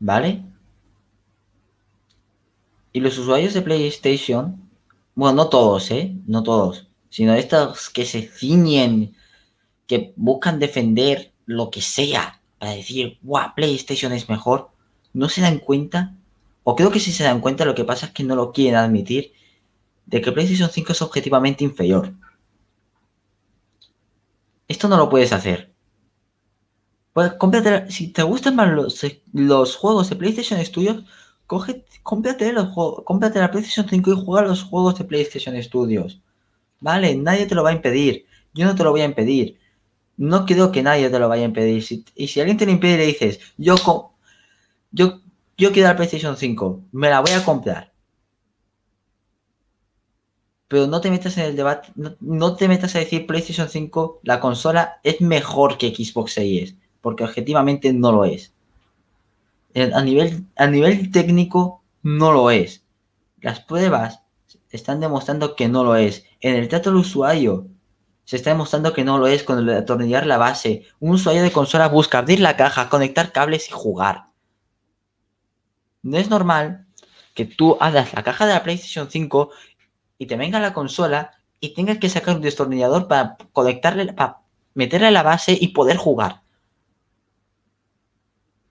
Speaker 1: ¿Vale? Y los usuarios de PlayStation, bueno, no todos, ¿eh? No todos, sino estos que se ciñen, que buscan defender lo que sea para decir, wow, PlayStation es mejor, no se dan cuenta, o creo que sí se dan cuenta, lo que pasa es que no lo quieren admitir, de que PlayStation 5 es objetivamente inferior. Esto no lo puedes hacer. Pues cómprate, si te gustan más los, juegos de PlayStation Studios, coge, cómprate, los cómprate la PlayStation 5 y juega los juegos de PlayStation Studios. Vale, nadie te lo va a impedir. Yo no te lo voy a impedir. No creo que nadie te lo vaya a impedir. y si alguien te lo impide y le dices, yo, yo, yo quiero la PlayStation 5, me la voy a comprar pero no te metas en el debate, no, te metas a decir PlayStation 5, la consola es mejor que Xbox Series, porque objetivamente no lo es. A nivel, a nivel técnico, no lo es. Las pruebas están demostrando que no lo es. En el trato del usuario, se está demostrando que no lo es con el atornillar la base. Un usuario de consola busca abrir la caja, conectar cables y jugar. No es normal que tú hagas la caja de la PlayStation 5 y te venga la consola y tengas que sacar un destornillador para conectarle, para meterle a la base y poder jugar.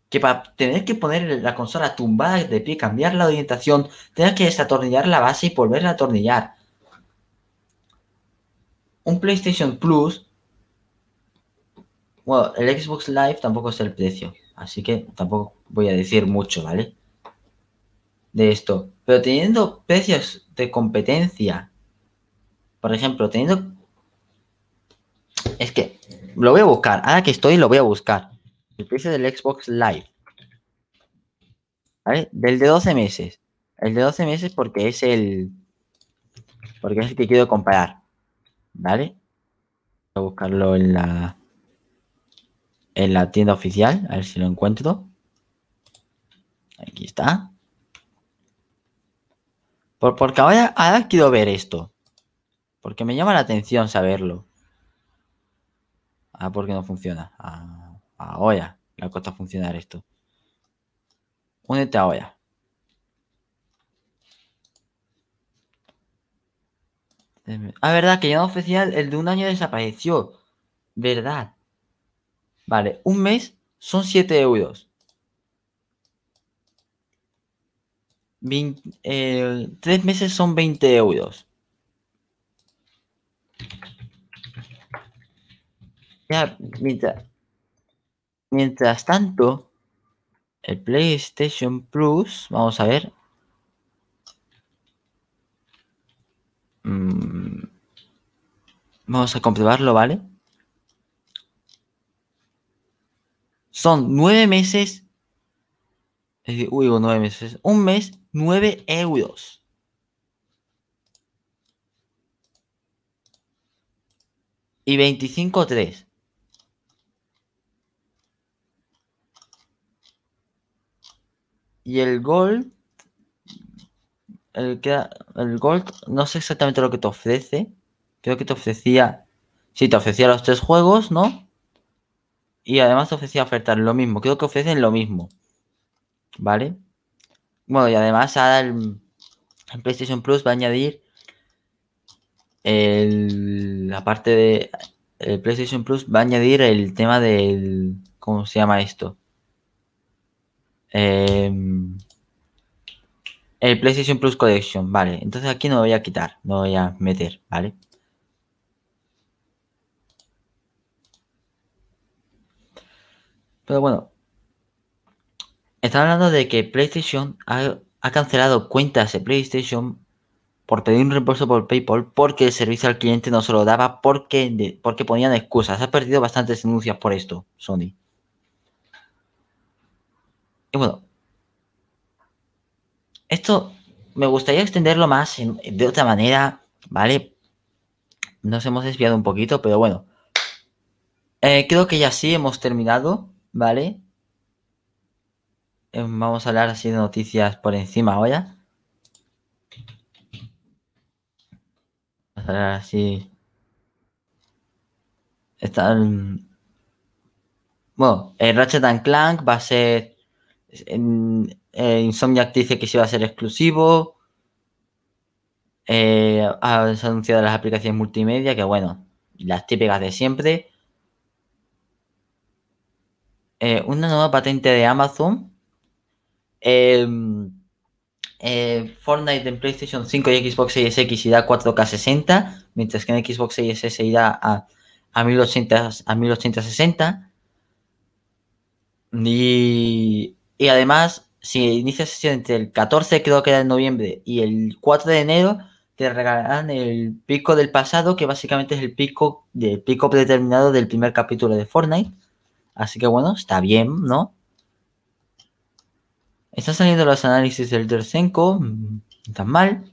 Speaker 1: Que para tener que poner la consola tumbada de pie, cambiar la orientación, tengas que desatornillar la base y volverla a atornillar. Un PlayStation Plus. Bueno, el Xbox Live tampoco es el precio. Así que tampoco voy a decir mucho, ¿vale? De esto. Pero teniendo precios de competencia, por ejemplo, teniendo... Es que lo voy a buscar. Ahora que estoy, lo voy a buscar. El precio del Xbox Live. ¿Vale? Del de 12 meses. El de 12 meses porque es el... Porque es el que quiero comparar. ¿Vale? Voy a buscarlo en la... En la tienda oficial. A ver si lo encuentro. Aquí está porque ahora, quiero ver esto. Porque me llama la atención saberlo. Ah, porque no funciona. Ah, ahora le cuesta funcionar esto. Únete ahora. Ah, verdad, que ya no oficial, el de un año desapareció. Verdad. Vale, un mes son 7 euros. Eh, tres meses son 20 euros. Ya, mientras, mientras tanto, el PlayStation Plus, vamos a ver. Mm, vamos a comprobarlo, ¿vale? Son nueve meses. Uy, nueve meses. Un mes 9 euros. y 25-3. Y el Gold, el, el Gold, no sé exactamente lo que te ofrece. Creo que te ofrecía, sí, te ofrecía los tres juegos, ¿no? Y además te ofrecía ofertar lo mismo. Creo que ofrecen lo mismo. ¿Vale? Bueno, y además ahora el, PlayStation Plus va a añadir el, aparte de el PlayStation Plus va a añadir el tema del ¿cómo se llama esto? Em, el PlayStation Plus Collection, vale. Entonces aquí no voy a quitar, no voy a meter, ¿vale? Pero bueno, está hablando de que PlayStation ha, cancelado cuentas de PlayStation por pedir un reembolso por PayPal porque el servicio al cliente no se lo daba porque, porque ponían excusas. Ha perdido bastantes denuncias por esto, Sony. Y bueno, esto me gustaría extenderlo más de otra manera, ¿vale? Nos hemos desviado un poquito, pero bueno. Eh, creo que ya sí hemos terminado, ¿vale? Eh, vamos a hablar así de noticias por encima ahora. Vamos a hablar así. Están. Bueno, el Ratchet Clank va a ser. Eh, Insomniac dice que sí va a ser exclusivo. Eh, ha anunciado las aplicaciones multimedia, que bueno, las típicas de siempre. Eh, una nueva patente de Amazon. Em, Fortnite en PlayStation 5 y Xbox Series X irá a 4K 60, mientras que en Xbox Series S irá a, a, 1080, a 1080 Y, y además, si inicias sesión entre el 14, creo que era de noviembre, y el 4 de enero, te regalarán el pico del pasado, que básicamente es el pico del pico predeterminado del primer capítulo de Fortnite. Así que bueno, está bien, ¿no? Están saliendo los análisis del Dersenko, mm, no tan mal.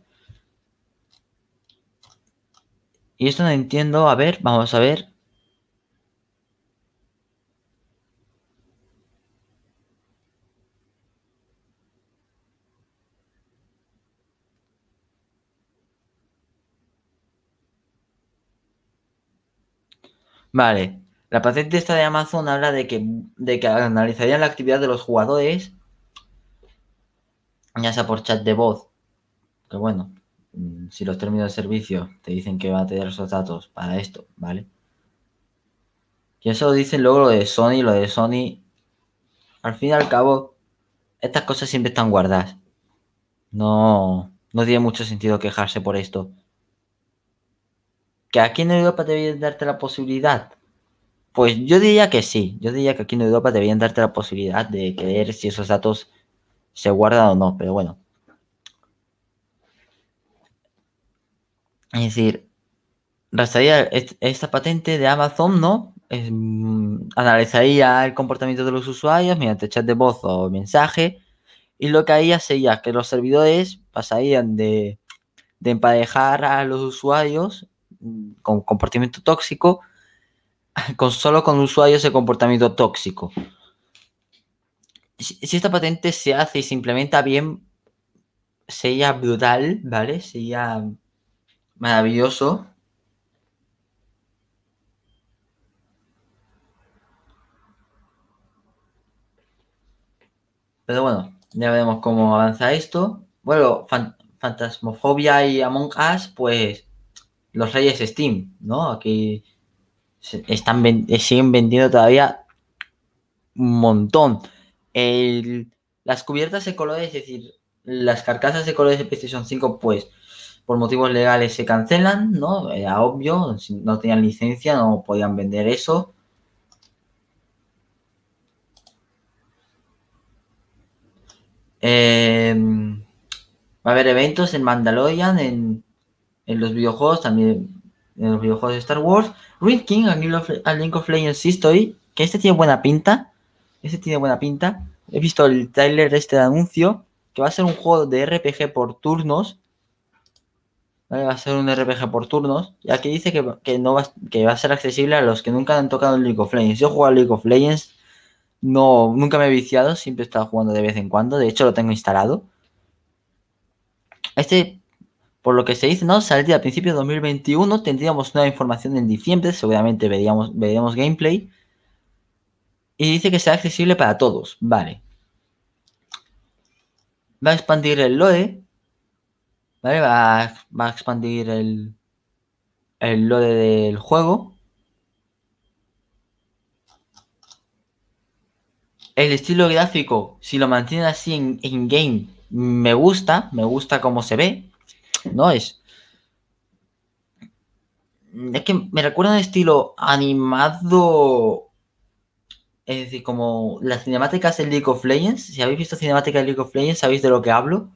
Speaker 1: Y esto no entiendo, a ver, vamos a ver. Vale, la patente esta de Amazon habla de que, de que analizarían la actividad de los jugadores, ya sea por chat de voz, que bueno, mm, si los términos de servicio te dicen que va a tener esos datos para esto, ¿vale? Y eso lo dicen luego lo de Sony, lo de Sony, al fin y al cabo, estas cosas siempre están guardadas. No, no tiene mucho sentido quejarse por esto. ¿Que aquí en Europa debían darte la posibilidad? Pues yo diría que sí. Yo diría que aquí en Europa deberían darte la posibilidad de creer si esos datos se guardan o no, pero bueno. Es decir, restaría esta patente de Amazon, ¿no? Mm, analizaría el comportamiento de los usuarios mediante chat de voz o mensaje y lo que haría sería que los servidores pasarían de, de emparejar a los usuarios con comportamiento tóxico con solo con usuarios de comportamiento tóxico. Si, esta patente se hace y se implementa bien, sería brutal, ¿vale? Sería maravilloso. Pero bueno, ya veremos cómo avanza esto. Bueno, Fantasmofobia y Among Us, pues los reyes Steam, ¿no? Aquí están siguen vendiendo todavía un montón. las cubiertas de colores, es decir, las carcasas de colores de PlayStation 5, pues por motivos legales se cancelan, ¿no? Era obvio, no tenían licencia no podían vender eso. Em, va a haber eventos en Mandalorian, en, en los videojuegos, también en los videojuegos de Star Wars. Ring King, a Link of Legends History, que este tiene buena pinta. Este tiene buena pinta. He visto el trailer de este anuncio, que va a ser un juego de RPG por turnos. ¿vale? Va a ser un RPG por turnos. Y aquí dice que, que no va, que va a ser accesible a los que nunca han tocado League of Legends. Yo juego a League of Legends, no, nunca me he viciado, siempre he estado jugando de vez en cuando. De hecho, lo tengo instalado. Este, por lo que se dice, ¿no? Saldría a principios de 2021. Tendríamos nueva información en diciembre. Seguramente veríamos, veríamos gameplay. Y dice que será accesible para todos. Vale. Va a expandir el lore. ¿Vale? Va a, va a expandir el, el lore del juego. El estilo gráfico, si lo mantiene así en, en game, me gusta, me gusta cómo se ve. No es. Es que me recuerda un estilo animado. Es decir, como las cinemáticas de League of Legends. Si habéis visto cinemáticas de League of Legends, sabéis de lo que hablo.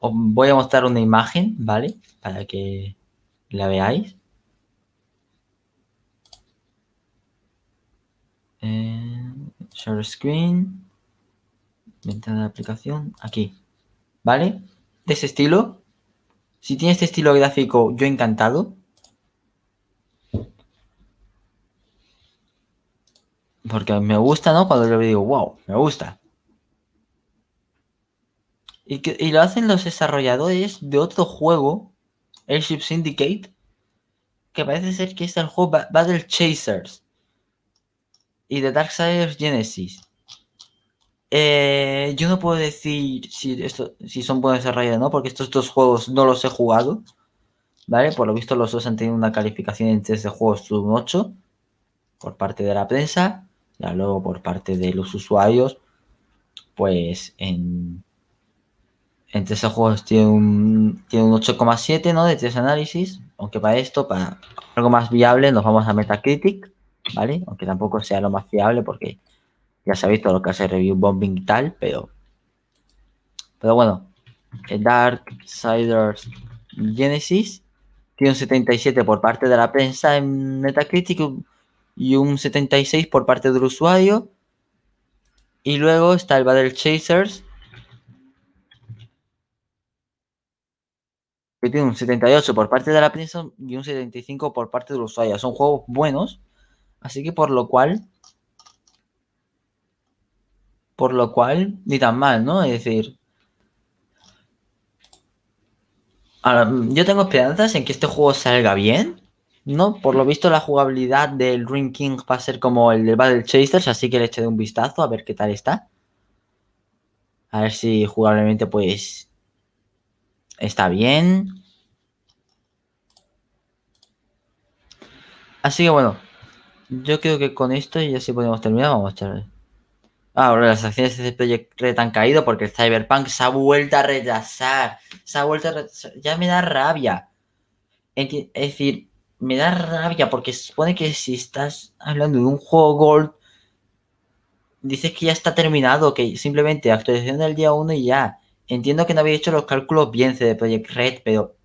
Speaker 1: Os voy a mostrar una imagen, ¿vale? Para que la veáis. Eh, share screen. Ventana de aplicación. Aquí. ¿Vale? De ese estilo. Si tiene este estilo gráfico, yo encantado. Porque me gusta, ¿no? Cuando lo digo, wow, me gusta. Y, que, y lo hacen los desarrolladores de otro juego, Airship Syndicate, que parece ser que es el juego Battle Chasers y de Darksiders Genesis. Eh, yo no puedo decir si, esto, si son buenos desarrolladores no, porque estos dos juegos no los he jugado. ¿Vale? Por lo visto los dos han tenido una calificación en test de juegos un 8 por parte de la prensa. Ya luego por parte de los usuarios, pues en, en de juegos tiene un, tiene un 8,7 ¿no? de test análisis. Aunque para esto, para algo más viable, nos vamos a Metacritic, ¿vale? Aunque tampoco sea lo más fiable porque ya sabéis todo lo que hace review bombing y tal, pero. Pero bueno, el Darksiders Genesis tiene un 77 por parte de la prensa en Metacritic y un 76 por parte del usuario. Y luego está el Battle Chasers. Que tiene un 78 por parte de la prensa y un 75 por parte del usuario. Son juegos buenos. Así que por lo cual por lo cual, ni tan mal, ¿no? Es decir, yo tengo esperanzas en que este juego salga bien, ¿no? Por lo visto la jugabilidad del Ring King va a ser como el de Battle Chasers, así que le echaré un vistazo a ver qué tal está. A ver si jugablemente pues está bien. Así que bueno, yo creo que con esto ya sí podemos terminar. Vamos a echar Ahora las acciones de Project Red han caído porque el Cyberpunk se ha vuelto a retrasar. Se ha vuelto a retrasar. Ya me da rabia. Es decir, me da rabia porque se supone que si estás hablando de un juego Gold, dices que ya está terminado, que simplemente actualización del día 1 y ya. Entiendo que no había hecho los cálculos bien de Project Red, pero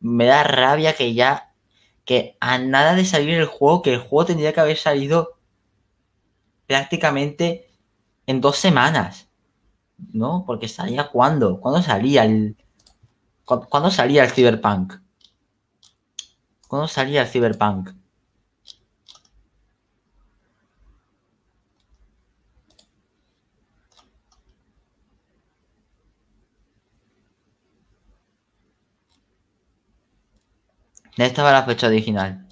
Speaker 1: me da rabia que ya, que a nada de salir el juego, que el juego tendría que haber salido prácticamente en dos semanas. ¿No? Porque salía cuándo? ¿Cuándo salía el. ¿Cuándo salía el Cyberpunk? ¿Cuándo salía el Cyberpunk? Ya estaba la fecha original.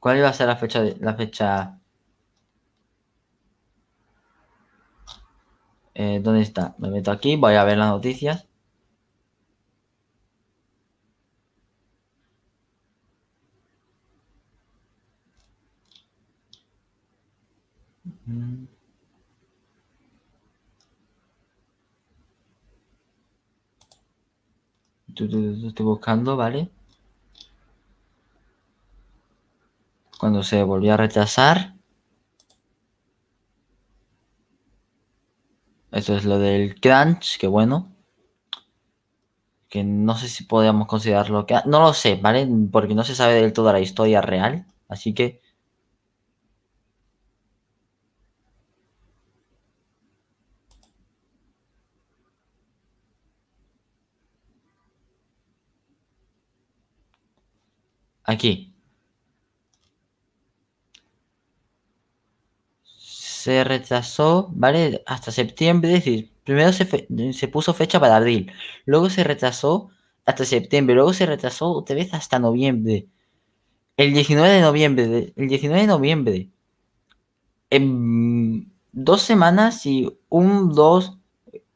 Speaker 1: ¿Cuál iba a ser la fecha, la fecha Eh, ¿Dónde está? Me meto aquí, voy a ver las noticias. Estoy buscando, ¿vale? Cuando se volvió a rechazar. Eso es lo del crunch, que bueno. Que no sé si podríamos considerarlo que... Ah, no lo sé, ¿vale? Porque no se sabe del todo la historia real. Así que... Aquí. Se retrasó, ¿vale? Hasta septiembre, es decir, primero se, se puso fecha para abril, luego se retrasó hasta septiembre, luego se retrasó otra vez hasta noviembre. El 19 de noviembre, el 19 de noviembre. En dos semanas y un, dos,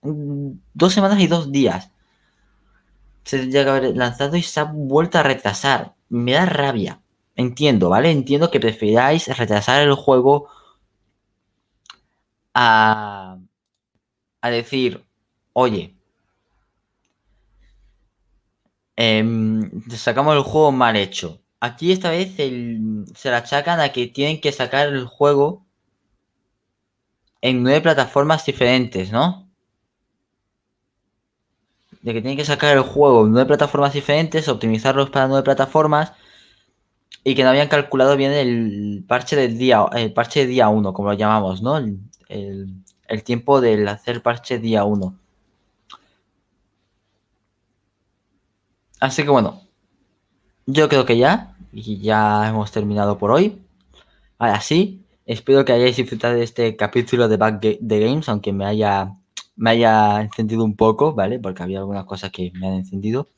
Speaker 1: dos semanas y dos días. Se tendría haber lanzado y se ha vuelto a retrasar. Me da rabia. Entiendo, ¿vale? Entiendo que prefiráis retrasar el juego a, decir, oye, em, sacamos el juego mal hecho. Aquí esta vez se la achacan a que tienen que sacar el juego en nueve plataformas diferentes, ¿no? De que tienen que sacar el juego en nueve plataformas diferentes, optimizarlos para nueve plataformas y que no habían calculado bien el parche del día, el parche de día 1, como lo llamamos, ¿no? El tiempo del hacer parche día 1. Así que bueno, yo creo que ya, y ya hemos terminado por hoy. Ahora sí, espero que hayáis disfrutado de este capítulo de Back the Games, aunque me haya, me haya encendido un poco, ¿vale? Porque había algunas cosas que me han encendido.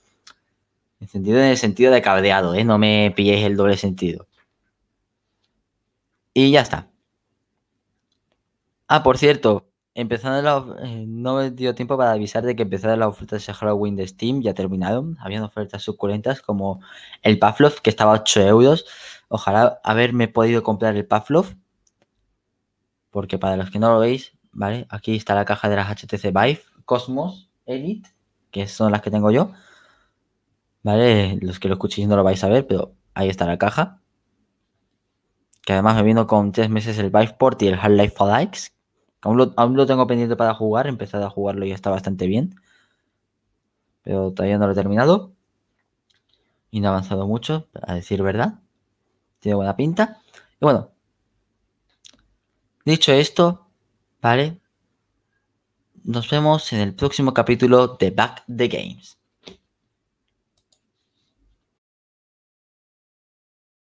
Speaker 1: Encendido en el sentido de cabreado, ¿eh? No me pilléis el doble sentido. Y ya está. Ah, por cierto, empezando la, eh, no me dio tiempo para avisar de que empezaron las ofertas de Halloween de Steam, ya terminaron. Habían ofertas suculentas como el Pavlov, que estaba a 8 euros. Ojalá haberme podido comprar el Pavlov. Porque para los que no lo veis, ¿vale? Aquí está la caja de las HTC Vive Cosmos Elite, que son las que tengo yo. ¿Vale? Los que lo escuchéis no lo vais a ver, pero ahí está la caja. Que además me vino con 3 meses el Viveport y el Half-Life Alyx, Aún lo, tengo pendiente para jugar, he empezado a jugarlo y está bastante bien. Pero todavía no lo he terminado. Y no ha avanzado mucho, a decir verdad. Tiene buena pinta. Y bueno. Dicho esto, ¿vale? Nos vemos en el próximo capítulo de Back the Games.